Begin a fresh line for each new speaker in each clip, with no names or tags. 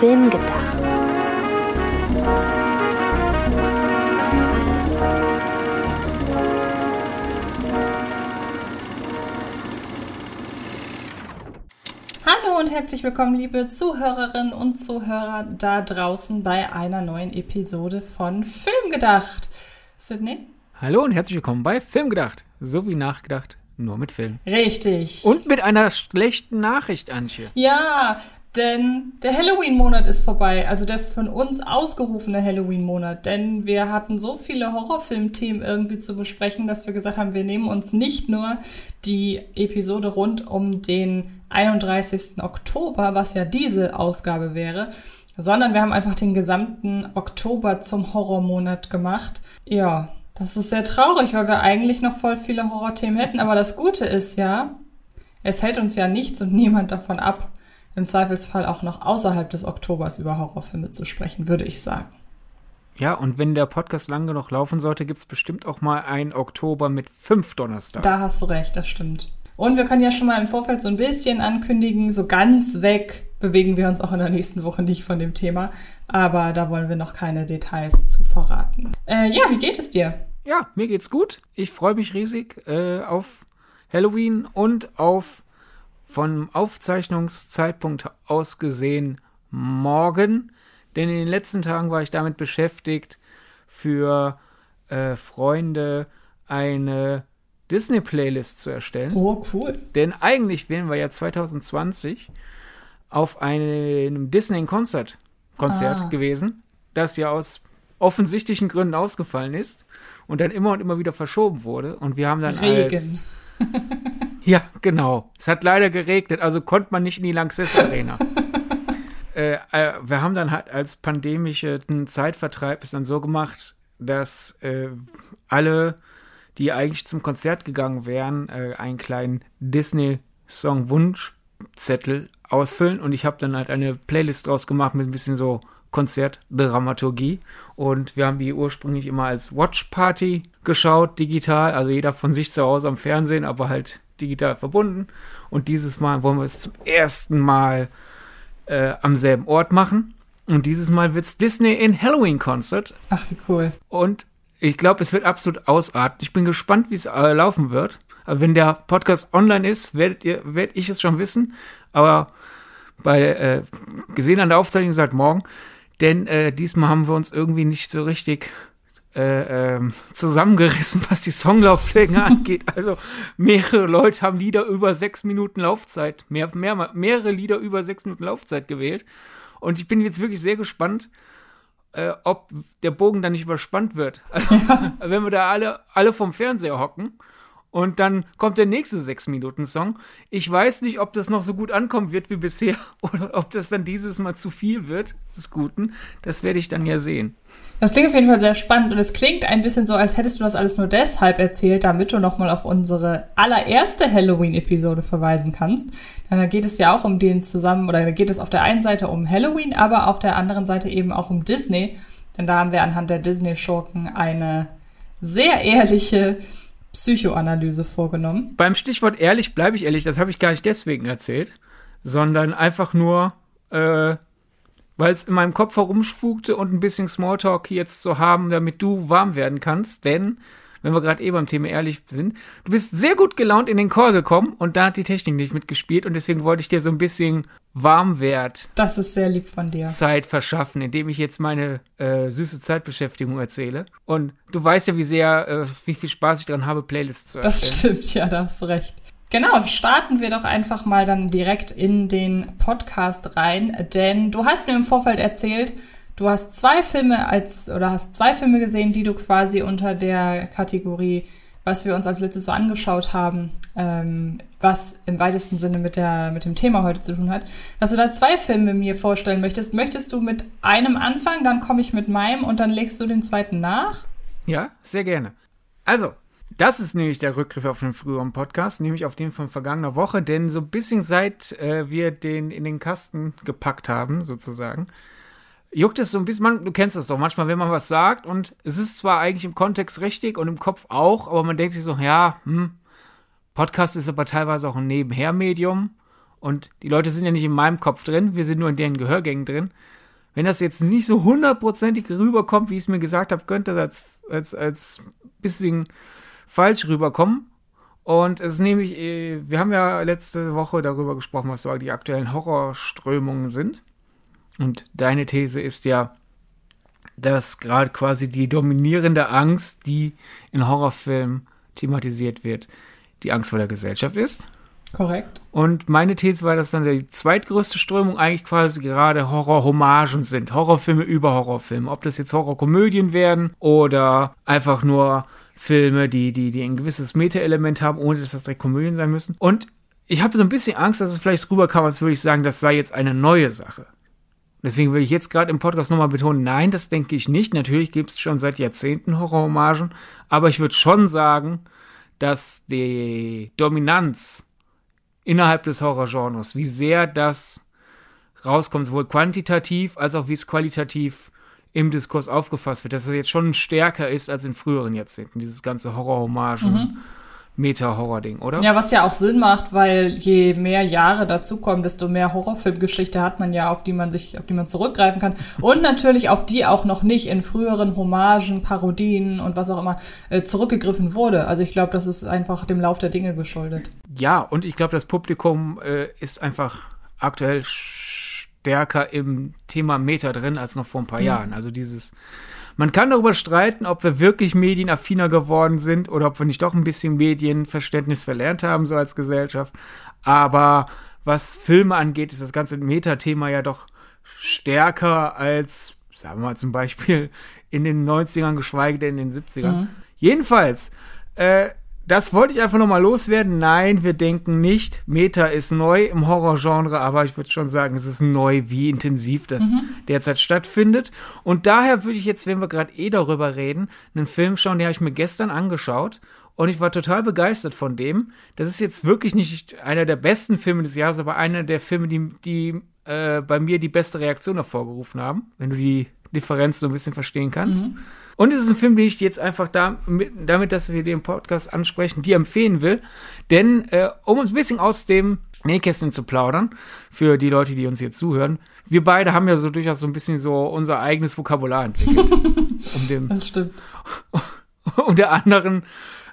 Film gedacht.
Hallo und herzlich willkommen, liebe Zuhörerinnen und Zuhörer da draußen bei einer neuen Episode von Film gedacht. Sydney?
Hallo und herzlich willkommen bei Film gedacht. So wie nachgedacht, nur mit Film.
Richtig.
Und mit einer schlechten Nachricht, Antje.
Ja, denn der Halloween-Monat ist vorbei, also der von uns ausgerufene Halloween-Monat. Denn wir hatten so viele Horrorfilm-Themen irgendwie zu besprechen, dass wir gesagt haben, wir nehmen uns nicht nur die Episode rund um den 31. Oktober, was ja diese Ausgabe wäre, sondern wir haben einfach den gesamten Oktober zum Horrormonat gemacht. Ja, das ist sehr traurig, weil wir eigentlich noch voll viele Horrorthemen hätten. Aber das Gute ist ja, es hält uns ja nichts und niemand davon ab, im Zweifelsfall auch noch außerhalb des Oktobers über Horrorfilme zu sprechen, würde ich sagen.
Ja, und wenn der Podcast lang genug laufen sollte, gibt es bestimmt auch mal einen Oktober mit fünf Donnerstagen.
Da hast du recht, das stimmt. Und wir können ja schon mal im Vorfeld so ein bisschen ankündigen, so ganz weg bewegen wir uns auch in der nächsten Woche nicht von dem Thema. Aber da wollen wir noch keine Details zu verraten. Äh, ja, wie geht es dir?
Ja, mir geht's gut. Ich freue mich riesig äh, auf Halloween und auf von Aufzeichnungszeitpunkt aus gesehen morgen. Denn in den letzten Tagen war ich damit beschäftigt, für äh, Freunde eine Disney-Playlist zu erstellen.
Oh, cool.
Denn eigentlich wären wir ja 2020 auf einem Disney-Konzert Konzert
Ah.
gewesen, das ja aus offensichtlichen Gründen ausgefallen ist und dann immer und immer wieder verschoben wurde. Und wir haben dann
Regen.
als ja, genau. Es hat leider geregnet, also konnte man nicht in die Lanxess Arena. äh, äh, wir haben dann halt als pandemischen Zeitvertreib es dann so gemacht, dass äh, alle, die eigentlich zum Konzert gegangen wären, äh, einen kleinen Disney-Song-Wunschzettel ausfüllen und ich habe dann halt eine Playlist draus gemacht mit ein bisschen so Konzertdramaturgie und wir haben die ursprünglich immer als Watch Party geschaut, digital, also jeder von sich zu Hause am Fernsehen, aber halt digital verbunden und dieses Mal wollen wir es zum ersten Mal äh, am selben Ort machen und dieses Mal wird's Disney in Halloween Concert
Ach, wie cool.
und ich glaube, es wird absolut ausarten. Ich bin gespannt, wie es äh, laufen wird. Aber wenn der Podcast online ist, werdet ihr, werd ich es schon wissen. Aber bei äh, gesehen an der Aufzeichnung halt morgen. Denn äh, diesmal haben wir uns irgendwie nicht so richtig äh, ähm, zusammengerissen, was die Songlaufflänge angeht. Also mehrere Leute haben Lieder über sechs Minuten Laufzeit, mehr, mehr, mehrere Lieder über sechs Minuten Laufzeit gewählt. Und ich bin jetzt wirklich sehr gespannt, äh, ob der Bogen dann nicht überspannt wird. Also, wenn wir da alle, alle vom Fernseher hocken und dann kommt der nächste sechs Minuten Song. Ich weiß nicht, ob das noch so gut ankommen wird wie bisher oder ob das dann dieses Mal zu viel wird des Guten. Das werde ich dann ja sehen.
Das klingt auf jeden Fall sehr spannend und es klingt ein bisschen so, als hättest du das alles nur deshalb erzählt, damit du nochmal auf unsere allererste Halloween-Episode verweisen kannst. Denn da geht es ja auch um den zusammen, oder da geht es auf der einen Seite um Halloween, aber auf der anderen Seite eben auch um Disney. Denn da haben wir anhand der Disney-Schurken eine sehr ehrliche Psychoanalyse vorgenommen.
Beim Stichwort ehrlich bleibe ich ehrlich, das habe ich gar nicht deswegen erzählt, sondern einfach nur, äh, weil es in meinem Kopf herumspukte und ein bisschen Smalltalk jetzt zu haben, damit du warm werden kannst. Denn, wenn wir gerade eh beim Thema ehrlich sind, du bist sehr gut gelaunt in den Call gekommen und da hat die Technik nicht mitgespielt und deswegen wollte ich dir so ein bisschen Warmwert
Das ist sehr lieb von dir.
Zeit verschaffen, indem ich jetzt meine äh, süße Zeitbeschäftigung erzähle. Und du weißt ja, wie sehr, äh, wie viel Spaß ich daran habe, Playlists zu
Das
erstellen.
stimmt, ja, da hast du recht. Genau, starten wir doch einfach mal dann direkt in den Podcast rein, denn du hast mir im Vorfeld erzählt, du hast zwei Filme als oder hast zwei Filme gesehen, die du quasi unter der Kategorie, was wir uns als letztes so angeschaut haben, ähm, was im weitesten Sinne mit der mit dem Thema heute zu tun hat, dass du da zwei Filme mir vorstellen möchtest. Möchtest du mit einem anfangen, dann komme ich mit meinem und dann legst du den zweiten nach?
Ja, sehr gerne. Also, das ist nämlich der Rückgriff auf den früheren Podcast, nämlich auf den von vergangener Woche, denn so ein bisschen seit äh, wir den in den Kasten gepackt haben, sozusagen, juckt es so ein bisschen, man, du kennst das doch, manchmal, wenn man was sagt und es ist zwar eigentlich im Kontext richtig und im Kopf auch, aber man denkt sich so, ja, hm, Podcast ist aber teilweise auch ein Nebenher-Medium und die Leute sind ja nicht in meinem Kopf drin, wir sind nur in deren Gehörgängen drin. Wenn das jetzt nicht so hundertprozentig rüberkommt, wie ich es mir gesagt habe, könnte das als, als, als bisschen falsch rüberkommen. Und es ist nämlich, äh, wir haben ja letzte Woche darüber gesprochen, was so die aktuellen Horrorströmungen sind. Und deine These ist ja, dass gerade quasi die dominierende Angst, die in Horrorfilmen thematisiert wird, die Angst vor der Gesellschaft ist.
Korrekt.
Und meine These war, dass dann die zweitgrößte Strömung eigentlich quasi gerade Horror-Hommagen sind. Horrorfilme über Horrorfilme. Ob das jetzt Horrorkomödien werden oder einfach nur Filme, die, die, die ein gewisses Meta-Element haben, ohne dass das direkt Komödien sein müssen. Und ich habe so ein bisschen Angst, dass es vielleicht rüberkam, als würde ich sagen, das sei jetzt eine neue Sache. Deswegen will ich jetzt gerade im Podcast nochmal betonen, nein, das denke ich nicht. Natürlich gibt es schon seit Jahrzehnten Horrorhommagen, aber ich würde schon sagen, dass die Dominanz innerhalb des Horrorgenres, wie sehr das rauskommt, sowohl quantitativ als auch wie es qualitativ im Diskurs aufgefasst wird, dass es jetzt schon stärker ist als in früheren Jahrzehnten, dieses ganze Horrorhommagen. Mhm. Meta-Horror-Ding, oder?
Ja, was ja auch Sinn macht, weil je mehr Jahre dazukommen, desto mehr Horrorfilmgeschichte hat man ja, auf die man sich, auf die man zurückgreifen kann. Und natürlich auf die auch noch nicht in früheren Hommagen, Parodien und was auch immer äh, zurückgegriffen wurde. Also ich glaube, das ist einfach dem Lauf der Dinge geschuldet.
Ja, und ich glaube, das Publikum äh, ist einfach aktuell stärker im Thema Meta drin als noch vor ein paar mhm. Jahren. Also dieses man kann darüber streiten, ob wir wirklich medienaffiner geworden sind oder ob wir nicht doch ein bisschen Medienverständnis verlernt haben, so als Gesellschaft. Aber was Filme angeht, ist das ganze Metathema ja doch stärker als, sagen wir mal zum Beispiel, in den 90ern, geschweige denn in den 70ern. Mhm. Jedenfalls, äh, das wollte ich einfach nochmal loswerden. Nein, wir denken nicht, Meta ist neu im Horrorgenre, aber ich würde schon sagen, es ist neu, wie intensiv das mhm. derzeit stattfindet. Und daher würde ich jetzt, wenn wir gerade eh darüber reden, einen Film schauen, den habe ich mir gestern angeschaut. Und ich war total begeistert von dem. Das ist jetzt wirklich nicht einer der besten Filme des Jahres, aber einer der Filme, die, die äh, bei mir die beste Reaktion hervorgerufen haben, wenn du die Differenz so ein bisschen verstehen kannst. Mhm. Und es ist ein Film, den ich jetzt einfach da, damit, dass wir den Podcast ansprechen, dir empfehlen will. Denn, äh, um ein bisschen aus dem Nähkästchen zu plaudern, für die Leute, die uns jetzt zuhören, wir beide haben ja so durchaus so ein bisschen so unser eigenes Vokabular entwickelt.
um dem, das stimmt.
Um der anderen,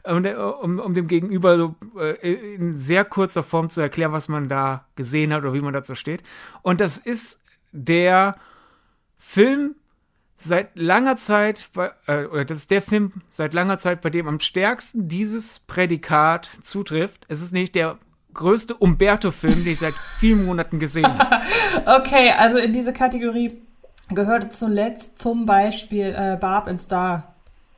um, der, um, um dem Gegenüber so äh, in sehr kurzer Form zu erklären, was man da gesehen hat oder wie man dazu steht. Und das ist der Film, seit langer Zeit, bei, äh, oder das ist der Film seit langer Zeit, bei dem am stärksten dieses Prädikat zutrifft. Es ist nicht der größte Umberto-Film, den ich seit vielen Monaten gesehen habe.
okay, also in diese Kategorie gehörte zuletzt zum Beispiel äh, Barb in Star.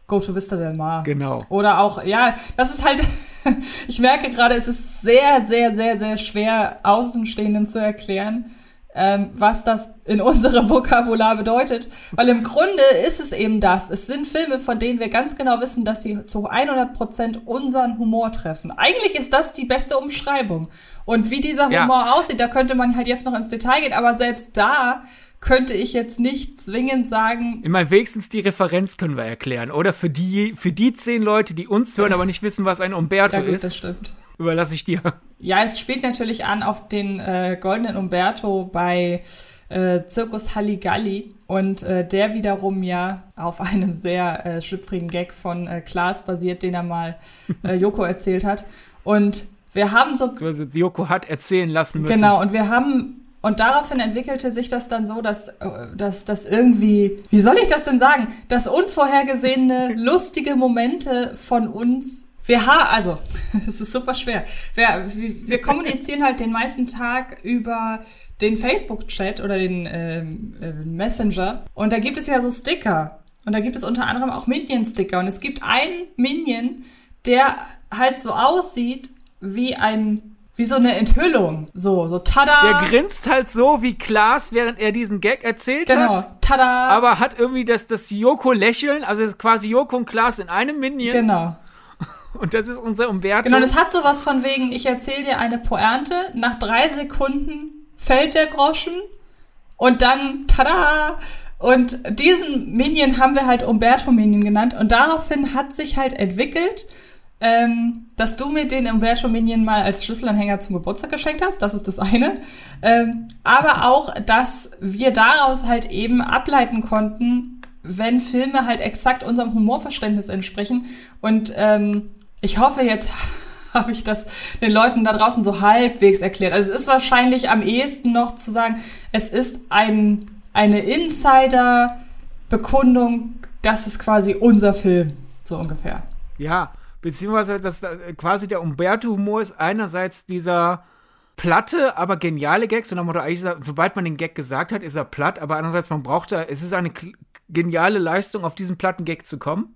Go to Vista del Mar.
Genau.
Oder auch, ja, das ist halt, ich merke gerade, es ist sehr, sehr, sehr, sehr schwer, Außenstehenden zu erklären, ähm, was das in unserem Vokabular bedeutet. Weil im Grunde ist es eben das. Es sind Filme, von denen wir ganz genau wissen, dass sie zu 100 Prozent unseren Humor treffen. Eigentlich ist das die beste Umschreibung. Und wie dieser Humor ja. aussieht, da könnte man halt jetzt noch ins Detail gehen, aber selbst da könnte ich jetzt nicht zwingend sagen.
Immer wenigstens die Referenz können wir erklären. Oder für die, für die zehn Leute, die uns hören, aber nicht wissen, was ein Umberto ja, gut, ist.
Das stimmt
überlasse ich dir.
Ja, es spielt natürlich an auf den äh, goldenen Umberto bei äh, Zirkus Halligalli und äh, der wiederum ja auf einem sehr äh, schlüpfrigen Gag von äh, Klaas basiert, den er mal äh, Joko erzählt hat. Und wir haben so.
Also Joko hat erzählen lassen müssen.
Genau, und wir haben. Und daraufhin entwickelte sich das dann so, dass, äh, dass das irgendwie, wie soll ich das denn sagen, dass unvorhergesehene, lustige Momente von uns wir haben, also, es ist super schwer. Wir, wir kommunizieren halt den meisten Tag über den Facebook-Chat oder den äh, Messenger. Und da gibt es ja so Sticker. Und da gibt es unter anderem auch Minion-Sticker. Und es gibt einen Minion, der halt so aussieht wie ein wie so eine Enthüllung. So, so tada.
Der grinst halt so wie Klaas, während er diesen Gag erzählt
genau,
hat.
Genau, tada.
Aber hat irgendwie das, das Joko-Lächeln, also quasi Joko und Klaas in einem Minion.
Genau.
Und das ist unser Umberto.
Genau, das hat sowas von wegen, ich erzähle dir eine Pointe, nach drei Sekunden fällt der Groschen und dann, tada! Und diesen Minion haben wir halt Umberto Minion genannt und daraufhin hat sich halt entwickelt, ähm, dass du mir den Umberto Minion mal als Schlüsselanhänger zum Geburtstag geschenkt hast. Das ist das eine. Ähm, aber auch, dass wir daraus halt eben ableiten konnten, wenn Filme halt exakt unserem Humorverständnis entsprechen. Und ähm, ich hoffe, jetzt habe ich das den Leuten da draußen so halbwegs erklärt. Also es ist wahrscheinlich am ehesten noch zu sagen, es ist ein, eine Insider-Bekundung, das ist quasi unser Film, so ungefähr.
Ja, beziehungsweise dass äh, quasi der Umberto-Humor ist einerseits dieser platte, aber geniale Gag, sondern Motto, eigentlich, sobald man den Gag gesagt hat, ist er platt, aber andererseits, man braucht da, es ist eine geniale Leistung, auf diesen platten Gag zu kommen.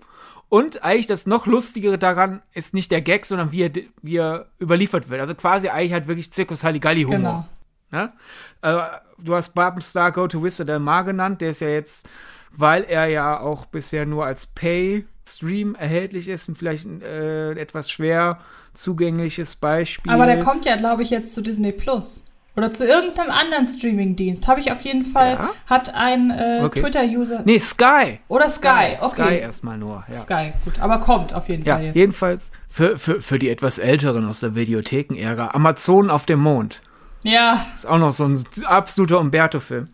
Und eigentlich das noch lustigere daran ist nicht der Gag, sondern wie er, wie er überliefert wird. Also quasi eigentlich halt wirklich Zirkus Halligalli-Humor. Genau. Ja? Also, du hast Babenstar Go to Wizard Del Mar genannt, der ist ja jetzt, weil er ja auch bisher nur als Pay Stream erhältlich ist und vielleicht ein äh, etwas schwer zugängliches Beispiel.
Aber der kommt ja, glaube ich, jetzt zu Disney Plus. Oder zu irgendeinem anderen Streaming-Dienst. Habe ich auf jeden Fall, ja? hat ein äh, okay. Twitter-User.
Nee, Sky.
Oder Sky,
okay. Sky erstmal nur. Ja.
Sky, gut. Aber kommt auf jeden
ja,
Fall
jetzt. Jedenfalls für, für, für die etwas Älteren aus der Videotheken-Ära. Amazon auf dem Mond.
Ja.
Ist auch noch so ein absoluter Umberto-Film.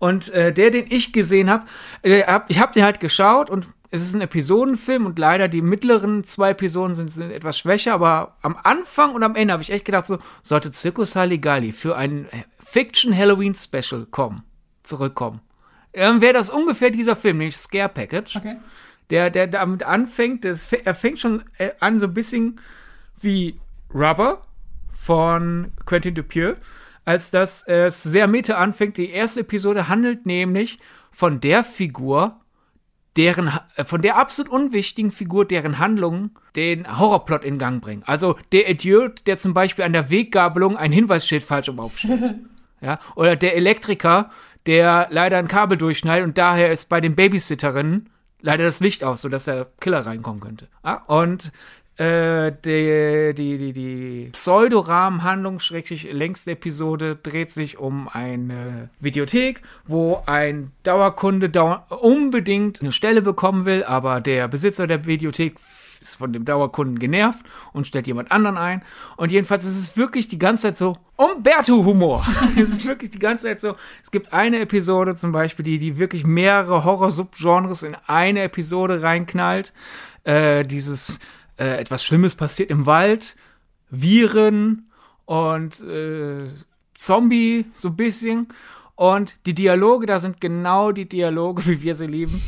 Und äh, der, den ich gesehen habe, äh, hab, ich habe den halt geschaut und es ist ein Episodenfilm und leider die mittleren zwei Episoden sind, sind etwas schwächer, aber am Anfang und am Ende habe ich echt gedacht, so sollte Circus Halligalli für ein Fiction Halloween Special kommen, zurückkommen. Ähm, Wäre das ungefähr dieser Film, nämlich Scare Package. Okay. Der, der damit anfängt, das, er fängt schon äh, an so ein bisschen wie Rubber von Quentin Dupieux, als dass es sehr meta anfängt. Die erste Episode handelt nämlich von der Figur, deren, äh, von der absolut unwichtigen Figur, deren Handlungen den Horrorplot in Gang bringen. Also der Idiot, der zum Beispiel an der Weggabelung ein Hinweisschild falsch um aufstellt. ja, oder der Elektriker, der leider ein Kabel durchschneidet und daher ist bei den Babysitterinnen leider das Licht aus, sodass der Killer reinkommen könnte. Ja, und äh, die, die, die, die Pseudorahmenhandlung, schrecklich längste Episode, dreht sich um eine Videothek, wo ein Dauerkunde dau unbedingt eine Stelle bekommen will, aber der Besitzer der Videothek ist von dem Dauerkunden genervt und stellt jemand anderen ein. Und jedenfalls ist es wirklich die ganze Zeit so Umberto-Humor. es ist wirklich die ganze Zeit so. Es gibt eine Episode zum Beispiel, die, die wirklich mehrere Horror-Subgenres in eine Episode reinknallt. Äh, dieses äh, etwas Schlimmes passiert im Wald, Viren und äh, Zombie so ein bisschen. Und die Dialoge, da sind genau die Dialoge, wie wir sie lieben.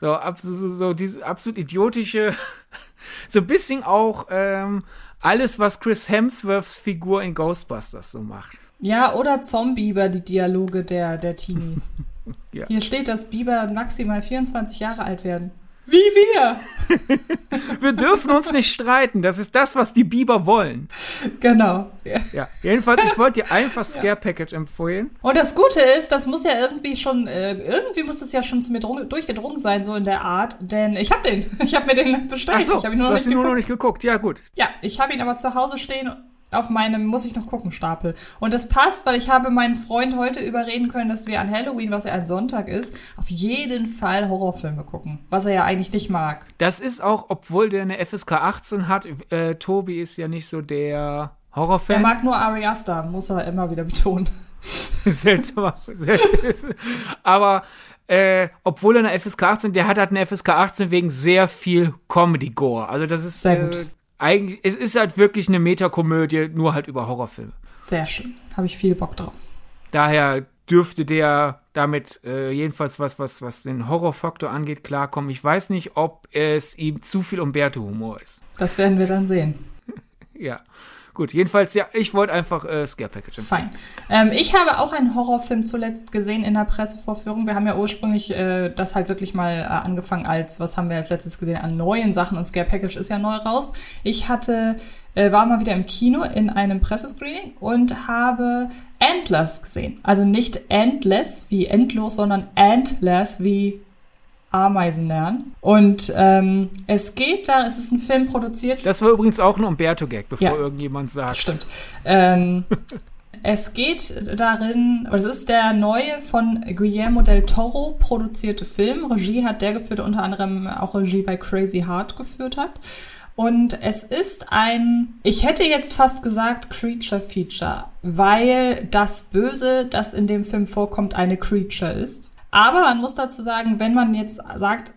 So, absolut, so diese absolut idiotische, so ein bisschen auch ähm, alles, was Chris Hemsworths Figur in Ghostbusters so macht.
Ja, oder Zombie über die Dialoge der, der Teenies. ja. Hier steht, dass Bieber maximal 24 Jahre alt werden. Wie wir.
wir dürfen uns nicht streiten. Das ist das, was die Biber wollen.
Genau.
Ja. ja. Jedenfalls, ich wollte dir einfach Scare ja. Package empfehlen.
Und das Gute ist, das muss ja irgendwie schon, äh, irgendwie muss das ja schon zu mir durchgedrungen sein, so in der Art. Denn ich habe den. Ich habe mir den bestellt. Ach so,
ich habe ihn nur, noch nicht, nur noch nicht geguckt. Ja, gut.
Ja, ich habe ihn aber zu Hause stehen auf meinem muss ich noch gucken Stapel. Und das passt, weil ich habe meinen Freund heute überreden können, dass wir an Halloween, was ja ein Sonntag ist, auf jeden Fall Horrorfilme gucken, was er ja eigentlich nicht mag.
Das ist auch, obwohl der eine FSK 18 hat, äh, Tobi ist ja nicht so der Horrorfan.
Er mag nur Ari Aster, muss er immer wieder betonen.
Seltsam. Aber äh, obwohl er eine FSK 18, der hat halt eine FSK 18 wegen sehr viel Comedy-Gore. Also das ist sehr gut. Äh, eigentlich, es ist halt wirklich eine Metakomödie, nur halt über Horrorfilme.
Sehr schön. Habe ich viel Bock drauf.
Daher dürfte der damit äh, jedenfalls was, was, was den Horrorfaktor angeht, klarkommen. Ich weiß nicht, ob es ihm zu viel Umberto-Humor ist.
Das werden wir dann sehen.
ja. Gut, jedenfalls, ja, ich wollte einfach äh, Scare Package
empfehlen. Fein. Ähm, ich habe auch einen Horrorfilm zuletzt gesehen in der Pressevorführung. Wir haben ja ursprünglich äh, das halt wirklich mal äh, angefangen als, was haben wir als letztes gesehen, an neuen Sachen und Scare Package ist ja neu raus. Ich hatte, äh, war mal wieder im Kino in einem Pressescreening und habe Endless gesehen. Also nicht Endless wie endlos, sondern Endless wie Ameisen lernen. Und ähm, es geht da, es ist ein Film produziert.
Das war übrigens auch ein Umberto-Gag, bevor ja, irgendjemand sagt.
Stimmt. Ähm, es geht darin, es ist der neue von Guillermo del Toro produzierte Film. Regie hat der geführt, unter anderem auch Regie bei Crazy Heart geführt hat. Und es ist ein, ich hätte jetzt fast gesagt, Creature Feature, weil das Böse, das in dem Film vorkommt, eine Creature ist. Aber man muss dazu sagen, wenn man jetzt sagt,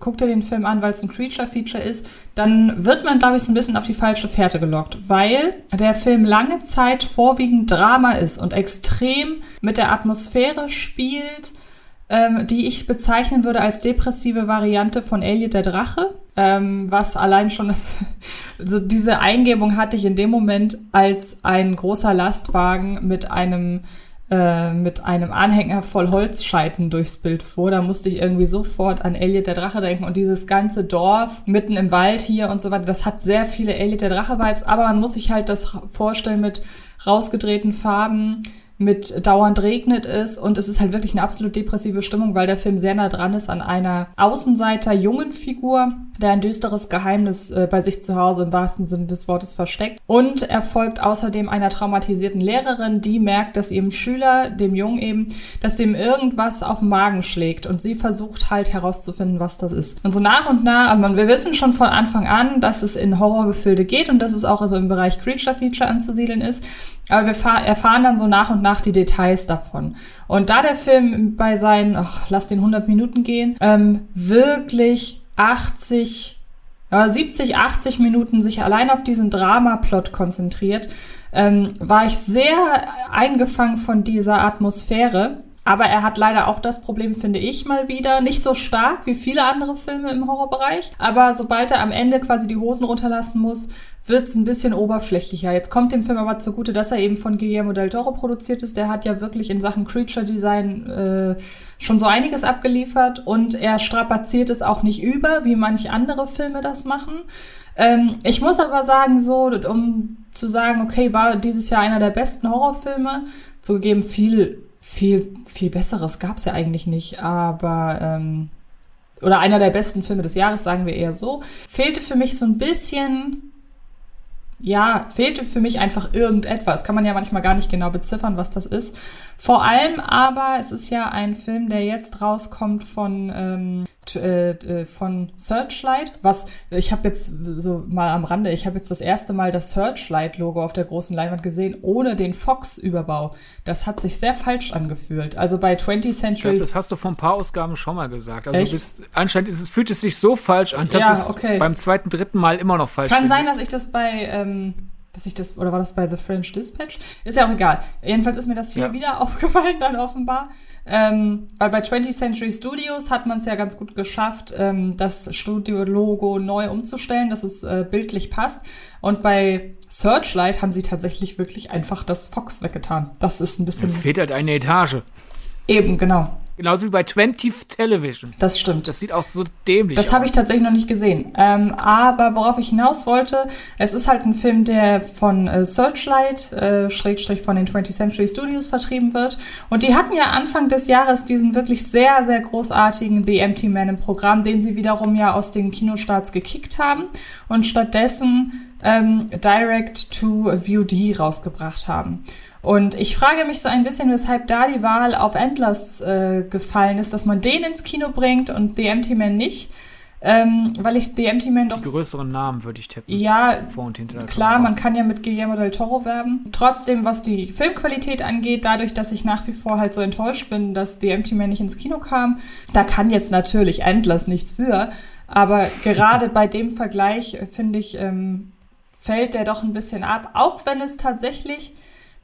guck dir den Film an, weil es ein Creature-Feature ist, dann wird man, glaube ich, so ein bisschen auf die falsche Fährte gelockt, weil der Film lange Zeit vorwiegend Drama ist und extrem mit der Atmosphäre spielt, ähm, die ich bezeichnen würde als depressive Variante von Elliot der Drache, ähm, was allein schon das, also diese Eingebung hatte ich in dem Moment, als ein großer Lastwagen mit einem äh, mit einem Anhänger voll Holzscheiten durchs Bild fuhr. Da musste ich irgendwie sofort an Elliot der Drache denken und dieses ganze Dorf mitten im Wald hier und so weiter. Das hat sehr viele Elliot der Drache Vibes, aber man muss sich halt das vorstellen mit rausgedrehten Farben, mit dauernd regnet es und es ist halt wirklich eine absolut depressive Stimmung, weil der Film sehr nah dran ist an einer Außenseiter jungen Figur, der ein düsteres Geheimnis äh, bei sich zu Hause im wahrsten Sinne des Wortes versteckt. Und er folgt außerdem einer traumatisierten Lehrerin, die merkt, dass ihrem Schüler, dem Jungen eben, dass dem irgendwas auf den Magen schlägt und sie versucht halt herauszufinden, was das ist. Und so nach und nach, also man, wir wissen schon von Anfang an, dass es in Horrorgefilde geht und dass es auch also im Bereich Creature Feature anzusiedeln ist. Aber wir erfahren dann so nach und nach die Details davon. Und da der Film bei seinen, ach, lass den 100 Minuten gehen, ähm, wirklich 80, ja, 70, 80 Minuten sich allein auf diesen Dramaplot konzentriert, ähm, war ich sehr eingefangen von dieser Atmosphäre. Aber er hat leider auch das Problem, finde ich mal wieder, nicht so stark wie viele andere Filme im Horrorbereich. Aber sobald er am Ende quasi die Hosen runterlassen muss, wird es ein bisschen oberflächlicher. Jetzt kommt dem Film aber zugute, dass er eben von Guillermo del Toro produziert ist. Der hat ja wirklich in Sachen Creature Design äh, schon so einiges abgeliefert und er strapaziert es auch nicht über, wie manch andere Filme das machen. Ähm, ich muss aber sagen, so, um zu sagen, okay, war dieses Jahr einer der besten Horrorfilme, zugegeben viel viel, viel Besseres gab es ja eigentlich nicht, aber ähm, oder einer der besten Filme des Jahres, sagen wir eher so, fehlte für mich so ein bisschen ja, fehlte für mich einfach irgendetwas. Kann man ja manchmal gar nicht genau beziffern, was das ist. Vor allem aber, es ist ja ein Film, der jetzt rauskommt von, ähm, äh, äh, von Searchlight. Was, ich habe jetzt so mal am Rande, ich habe jetzt das erste Mal das Searchlight-Logo auf der großen Leinwand gesehen, ohne den Fox-Überbau. Das hat sich sehr falsch angefühlt. Also bei 20th Century. Ich
glaub, das hast du vor ein paar Ausgaben schon mal gesagt. Also bist, anscheinend ist fühlt es sich so falsch an, dass ja, es okay. beim zweiten, dritten Mal immer noch falsch ist.
Kann sein, dass ich das bei ähm, dass ich das, oder war das bei The French Dispatch? Ist ja auch egal. Jedenfalls ist mir das hier ja. wieder aufgefallen, dann offenbar. Ähm, weil bei 20th Century Studios hat man es ja ganz gut geschafft, ähm, das Studio-Logo neu umzustellen, dass es äh, bildlich passt. Und bei Searchlight haben sie tatsächlich wirklich einfach das Fox weggetan. Das ist ein bisschen. Es
fehlt halt eine Etage.
Eben, genau.
Genauso wie bei 20th Television.
Das stimmt.
Das sieht auch so dämlich
das aus. Das habe ich tatsächlich noch nicht gesehen. Ähm, aber worauf ich hinaus wollte, es ist halt ein Film, der von äh, Searchlight, äh, Schrägstrich von den 20th Century Studios vertrieben wird. Und die hatten ja Anfang des Jahres diesen wirklich sehr, sehr großartigen The Empty Man im Programm, den sie wiederum ja aus den Kinostarts gekickt haben und stattdessen ähm, Direct to VOD rausgebracht haben. Und ich frage mich so ein bisschen, weshalb da die Wahl auf Endless äh, gefallen ist, dass man den ins Kino bringt und The Empty Man nicht. Ähm, weil ich The Empty Man doch.
Die größeren Namen würde ich tippen.
Ja, vor und hinter. Klar, man kann ja mit Guillermo del Toro werben. Trotzdem, was die Filmqualität angeht, dadurch, dass ich nach wie vor halt so enttäuscht bin, dass The Empty Man nicht ins Kino kam, da kann jetzt natürlich Endless nichts für. Aber gerade bei dem Vergleich, äh, finde ich, ähm, fällt der doch ein bisschen ab. Auch wenn es tatsächlich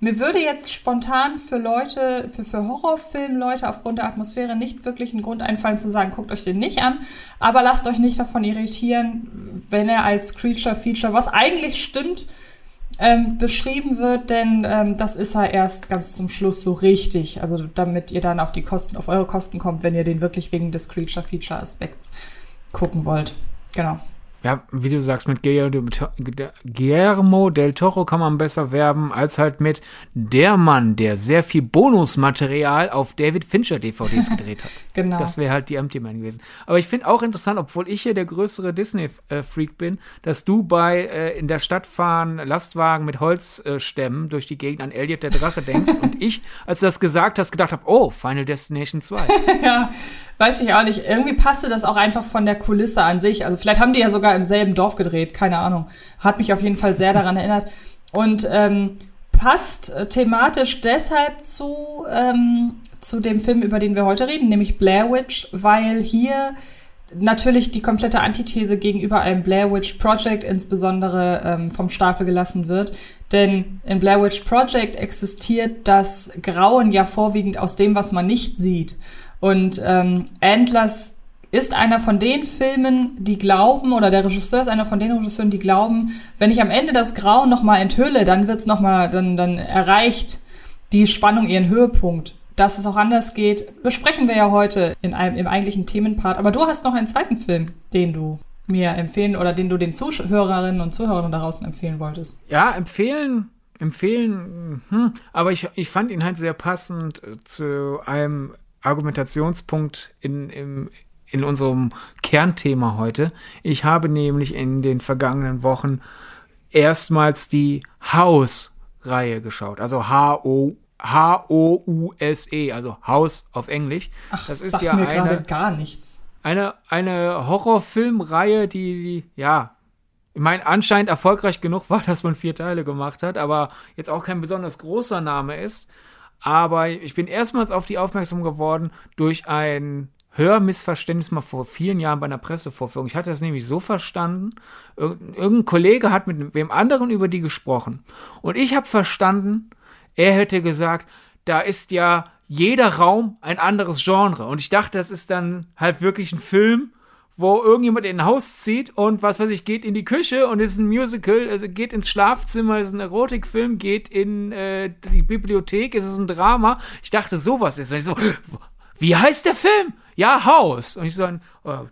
mir würde jetzt spontan für Leute, für, für Horrorfilm-Leute aufgrund der Atmosphäre nicht wirklich ein Grund einfallen zu sagen, guckt euch den nicht an, aber lasst euch nicht davon irritieren, wenn er als Creature-Feature, was eigentlich stimmt, ähm, beschrieben wird, denn ähm, das ist er erst ganz zum Schluss so richtig. Also damit ihr dann auf die Kosten, auf eure Kosten kommt, wenn ihr den wirklich wegen des Creature-Feature-Aspekts gucken wollt. Genau
ja, wie du sagst, mit Guillermo del Toro kann man besser werben, als halt mit der Mann, der sehr viel Bonusmaterial auf David Fincher DVDs gedreht hat.
genau.
Das wäre halt die Empty Man gewesen. Aber ich finde auch interessant, obwohl ich hier der größere Disney-Freak bin, dass du bei äh, in der Stadt fahren Lastwagen mit Holzstämmen äh, durch die Gegend an Elliot der Drache denkst und ich, als du das gesagt hast, gedacht habe, oh, Final Destination 2.
ja, weiß ich auch nicht. Irgendwie passte das auch einfach von der Kulisse an sich. Also vielleicht haben die ja sogar im selben Dorf gedreht, keine Ahnung. Hat mich auf jeden Fall sehr daran erinnert. Und ähm, passt äh, thematisch deshalb zu, ähm, zu dem Film, über den wir heute reden, nämlich Blair Witch, weil hier natürlich die komplette Antithese gegenüber einem Blair Witch Project insbesondere ähm, vom Stapel gelassen wird. Denn in Blair Witch Project existiert das Grauen ja vorwiegend aus dem, was man nicht sieht. Und ähm, Antlers ist einer von den Filmen, die glauben, oder der Regisseur ist einer von den Regisseuren, die glauben, wenn ich am Ende das Grauen nochmal enthülle, dann wird's noch mal, dann, dann erreicht die Spannung ihren Höhepunkt. Dass es auch anders geht, besprechen wir ja heute in einem, im eigentlichen Themenpart. Aber du hast noch einen zweiten Film, den du mir empfehlen oder den du den Zuhörerinnen und Zuhörern da draußen empfehlen wolltest.
Ja, empfehlen, empfehlen, hm, aber ich, ich fand ihn halt sehr passend zu einem Argumentationspunkt in, im, in unserem Kernthema heute. Ich habe nämlich in den vergangenen Wochen erstmals die House-Reihe geschaut. Also H-O H-O-U-S-E, also Haus auf Englisch.
Ach, das ist ja mir eine, gar nichts.
Eine, eine Horrorfilmreihe, die, die, ja, ich meine, anscheinend erfolgreich genug war, dass man vier Teile gemacht hat, aber jetzt auch kein besonders großer Name ist. Aber ich bin erstmals auf die aufmerksam geworden durch ein Hörmissverständnis mal vor vielen Jahren bei einer Pressevorführung. Ich hatte das nämlich so verstanden, irgendein Kollege hat mit wem anderen über die gesprochen. Und ich habe verstanden, er hätte gesagt, da ist ja jeder Raum ein anderes Genre. Und ich dachte, das ist dann halt wirklich ein Film, wo irgendjemand in ein Haus zieht und was weiß ich, geht in die Küche und ist ein Musical, also geht ins Schlafzimmer, ist ein Erotikfilm, geht in äh, die Bibliothek, ist es ein Drama. Ich dachte, sowas ist. Und ich so, wie heißt der Film? Ja, Haus. Und ich so, äh,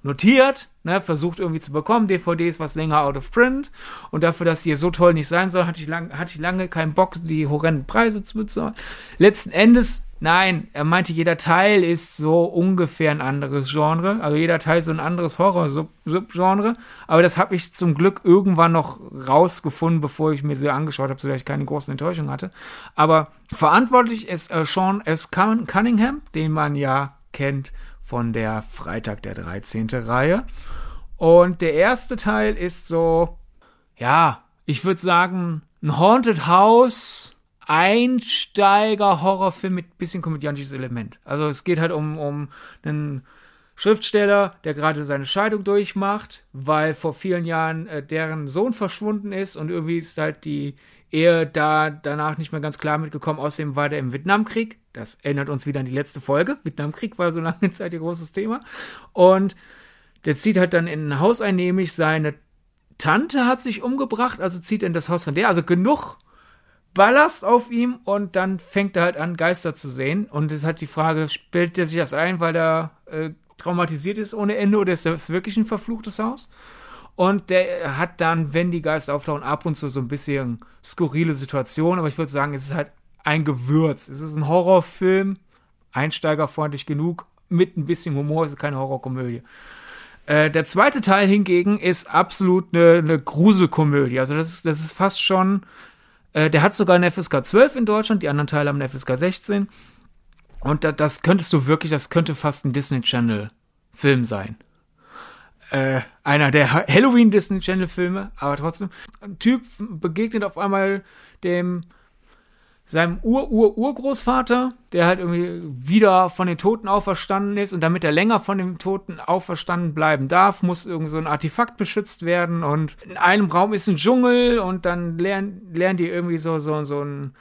notiert, ne, versucht irgendwie zu bekommen. DVDs was länger out of print. Und dafür, dass sie so toll nicht sein soll, hatte ich, lang, hatte ich lange keinen Bock, die horrenden Preise zu bezahlen. Letzten Endes Nein, er meinte, jeder Teil ist so ungefähr ein anderes Genre. Also jeder Teil ist so ein anderes Horror-Subgenre. Aber das habe ich zum Glück irgendwann noch rausgefunden, bevor ich mir sie angeschaut habe, sodass ich keine großen Enttäuschungen hatte. Aber verantwortlich ist äh, Sean S. Cunningham, den man ja kennt von der Freitag der 13. Reihe. Und der erste Teil ist so, ja, ich würde sagen, ein Haunted House Einsteiger-Horrorfilm mit bisschen komödiantisches Element. Also es geht halt um, um einen Schriftsteller, der gerade seine Scheidung durchmacht, weil vor vielen Jahren äh, deren Sohn verschwunden ist und irgendwie ist halt die Ehe da danach nicht mehr ganz klar mitgekommen. Außerdem war der im Vietnamkrieg. Das erinnert uns wieder an die letzte Folge. Vietnamkrieg war so lange Zeit ihr großes Thema. Und der zieht halt dann in ein Haus ein, nämlich seine Tante hat sich umgebracht, also zieht er in das Haus von der. Also genug Ballast auf ihm und dann fängt er halt an, Geister zu sehen. Und es ist halt die Frage, spielt er sich das ein, weil er äh, traumatisiert ist ohne Ende oder ist das wirklich ein verfluchtes Haus? Und der hat dann, wenn die Geister auftauchen, ab und zu so ein bisschen skurrile Situationen. Aber ich würde sagen, es ist halt ein Gewürz. Es ist ein Horrorfilm, einsteigerfreundlich genug, mit ein bisschen Humor, es ist keine Horrorkomödie. Äh, der zweite Teil hingegen ist absolut eine, eine Gruselkomödie. Also das ist, das ist fast schon äh, der hat sogar eine FSK 12 in Deutschland, die anderen Teile haben eine FSK 16. Und da, das könntest du wirklich, das könnte fast ein Disney Channel Film sein. Äh, einer der Halloween Disney Channel Filme, aber trotzdem. Ein Typ begegnet auf einmal dem seinem Ur-Ur-Urgroßvater, der halt irgendwie wieder von den Toten auferstanden ist und damit er länger von den Toten auferstanden bleiben darf, muss irgend so ein Artefakt beschützt werden und in einem Raum ist ein Dschungel und dann lernen, lernen die irgendwie so, so, so einen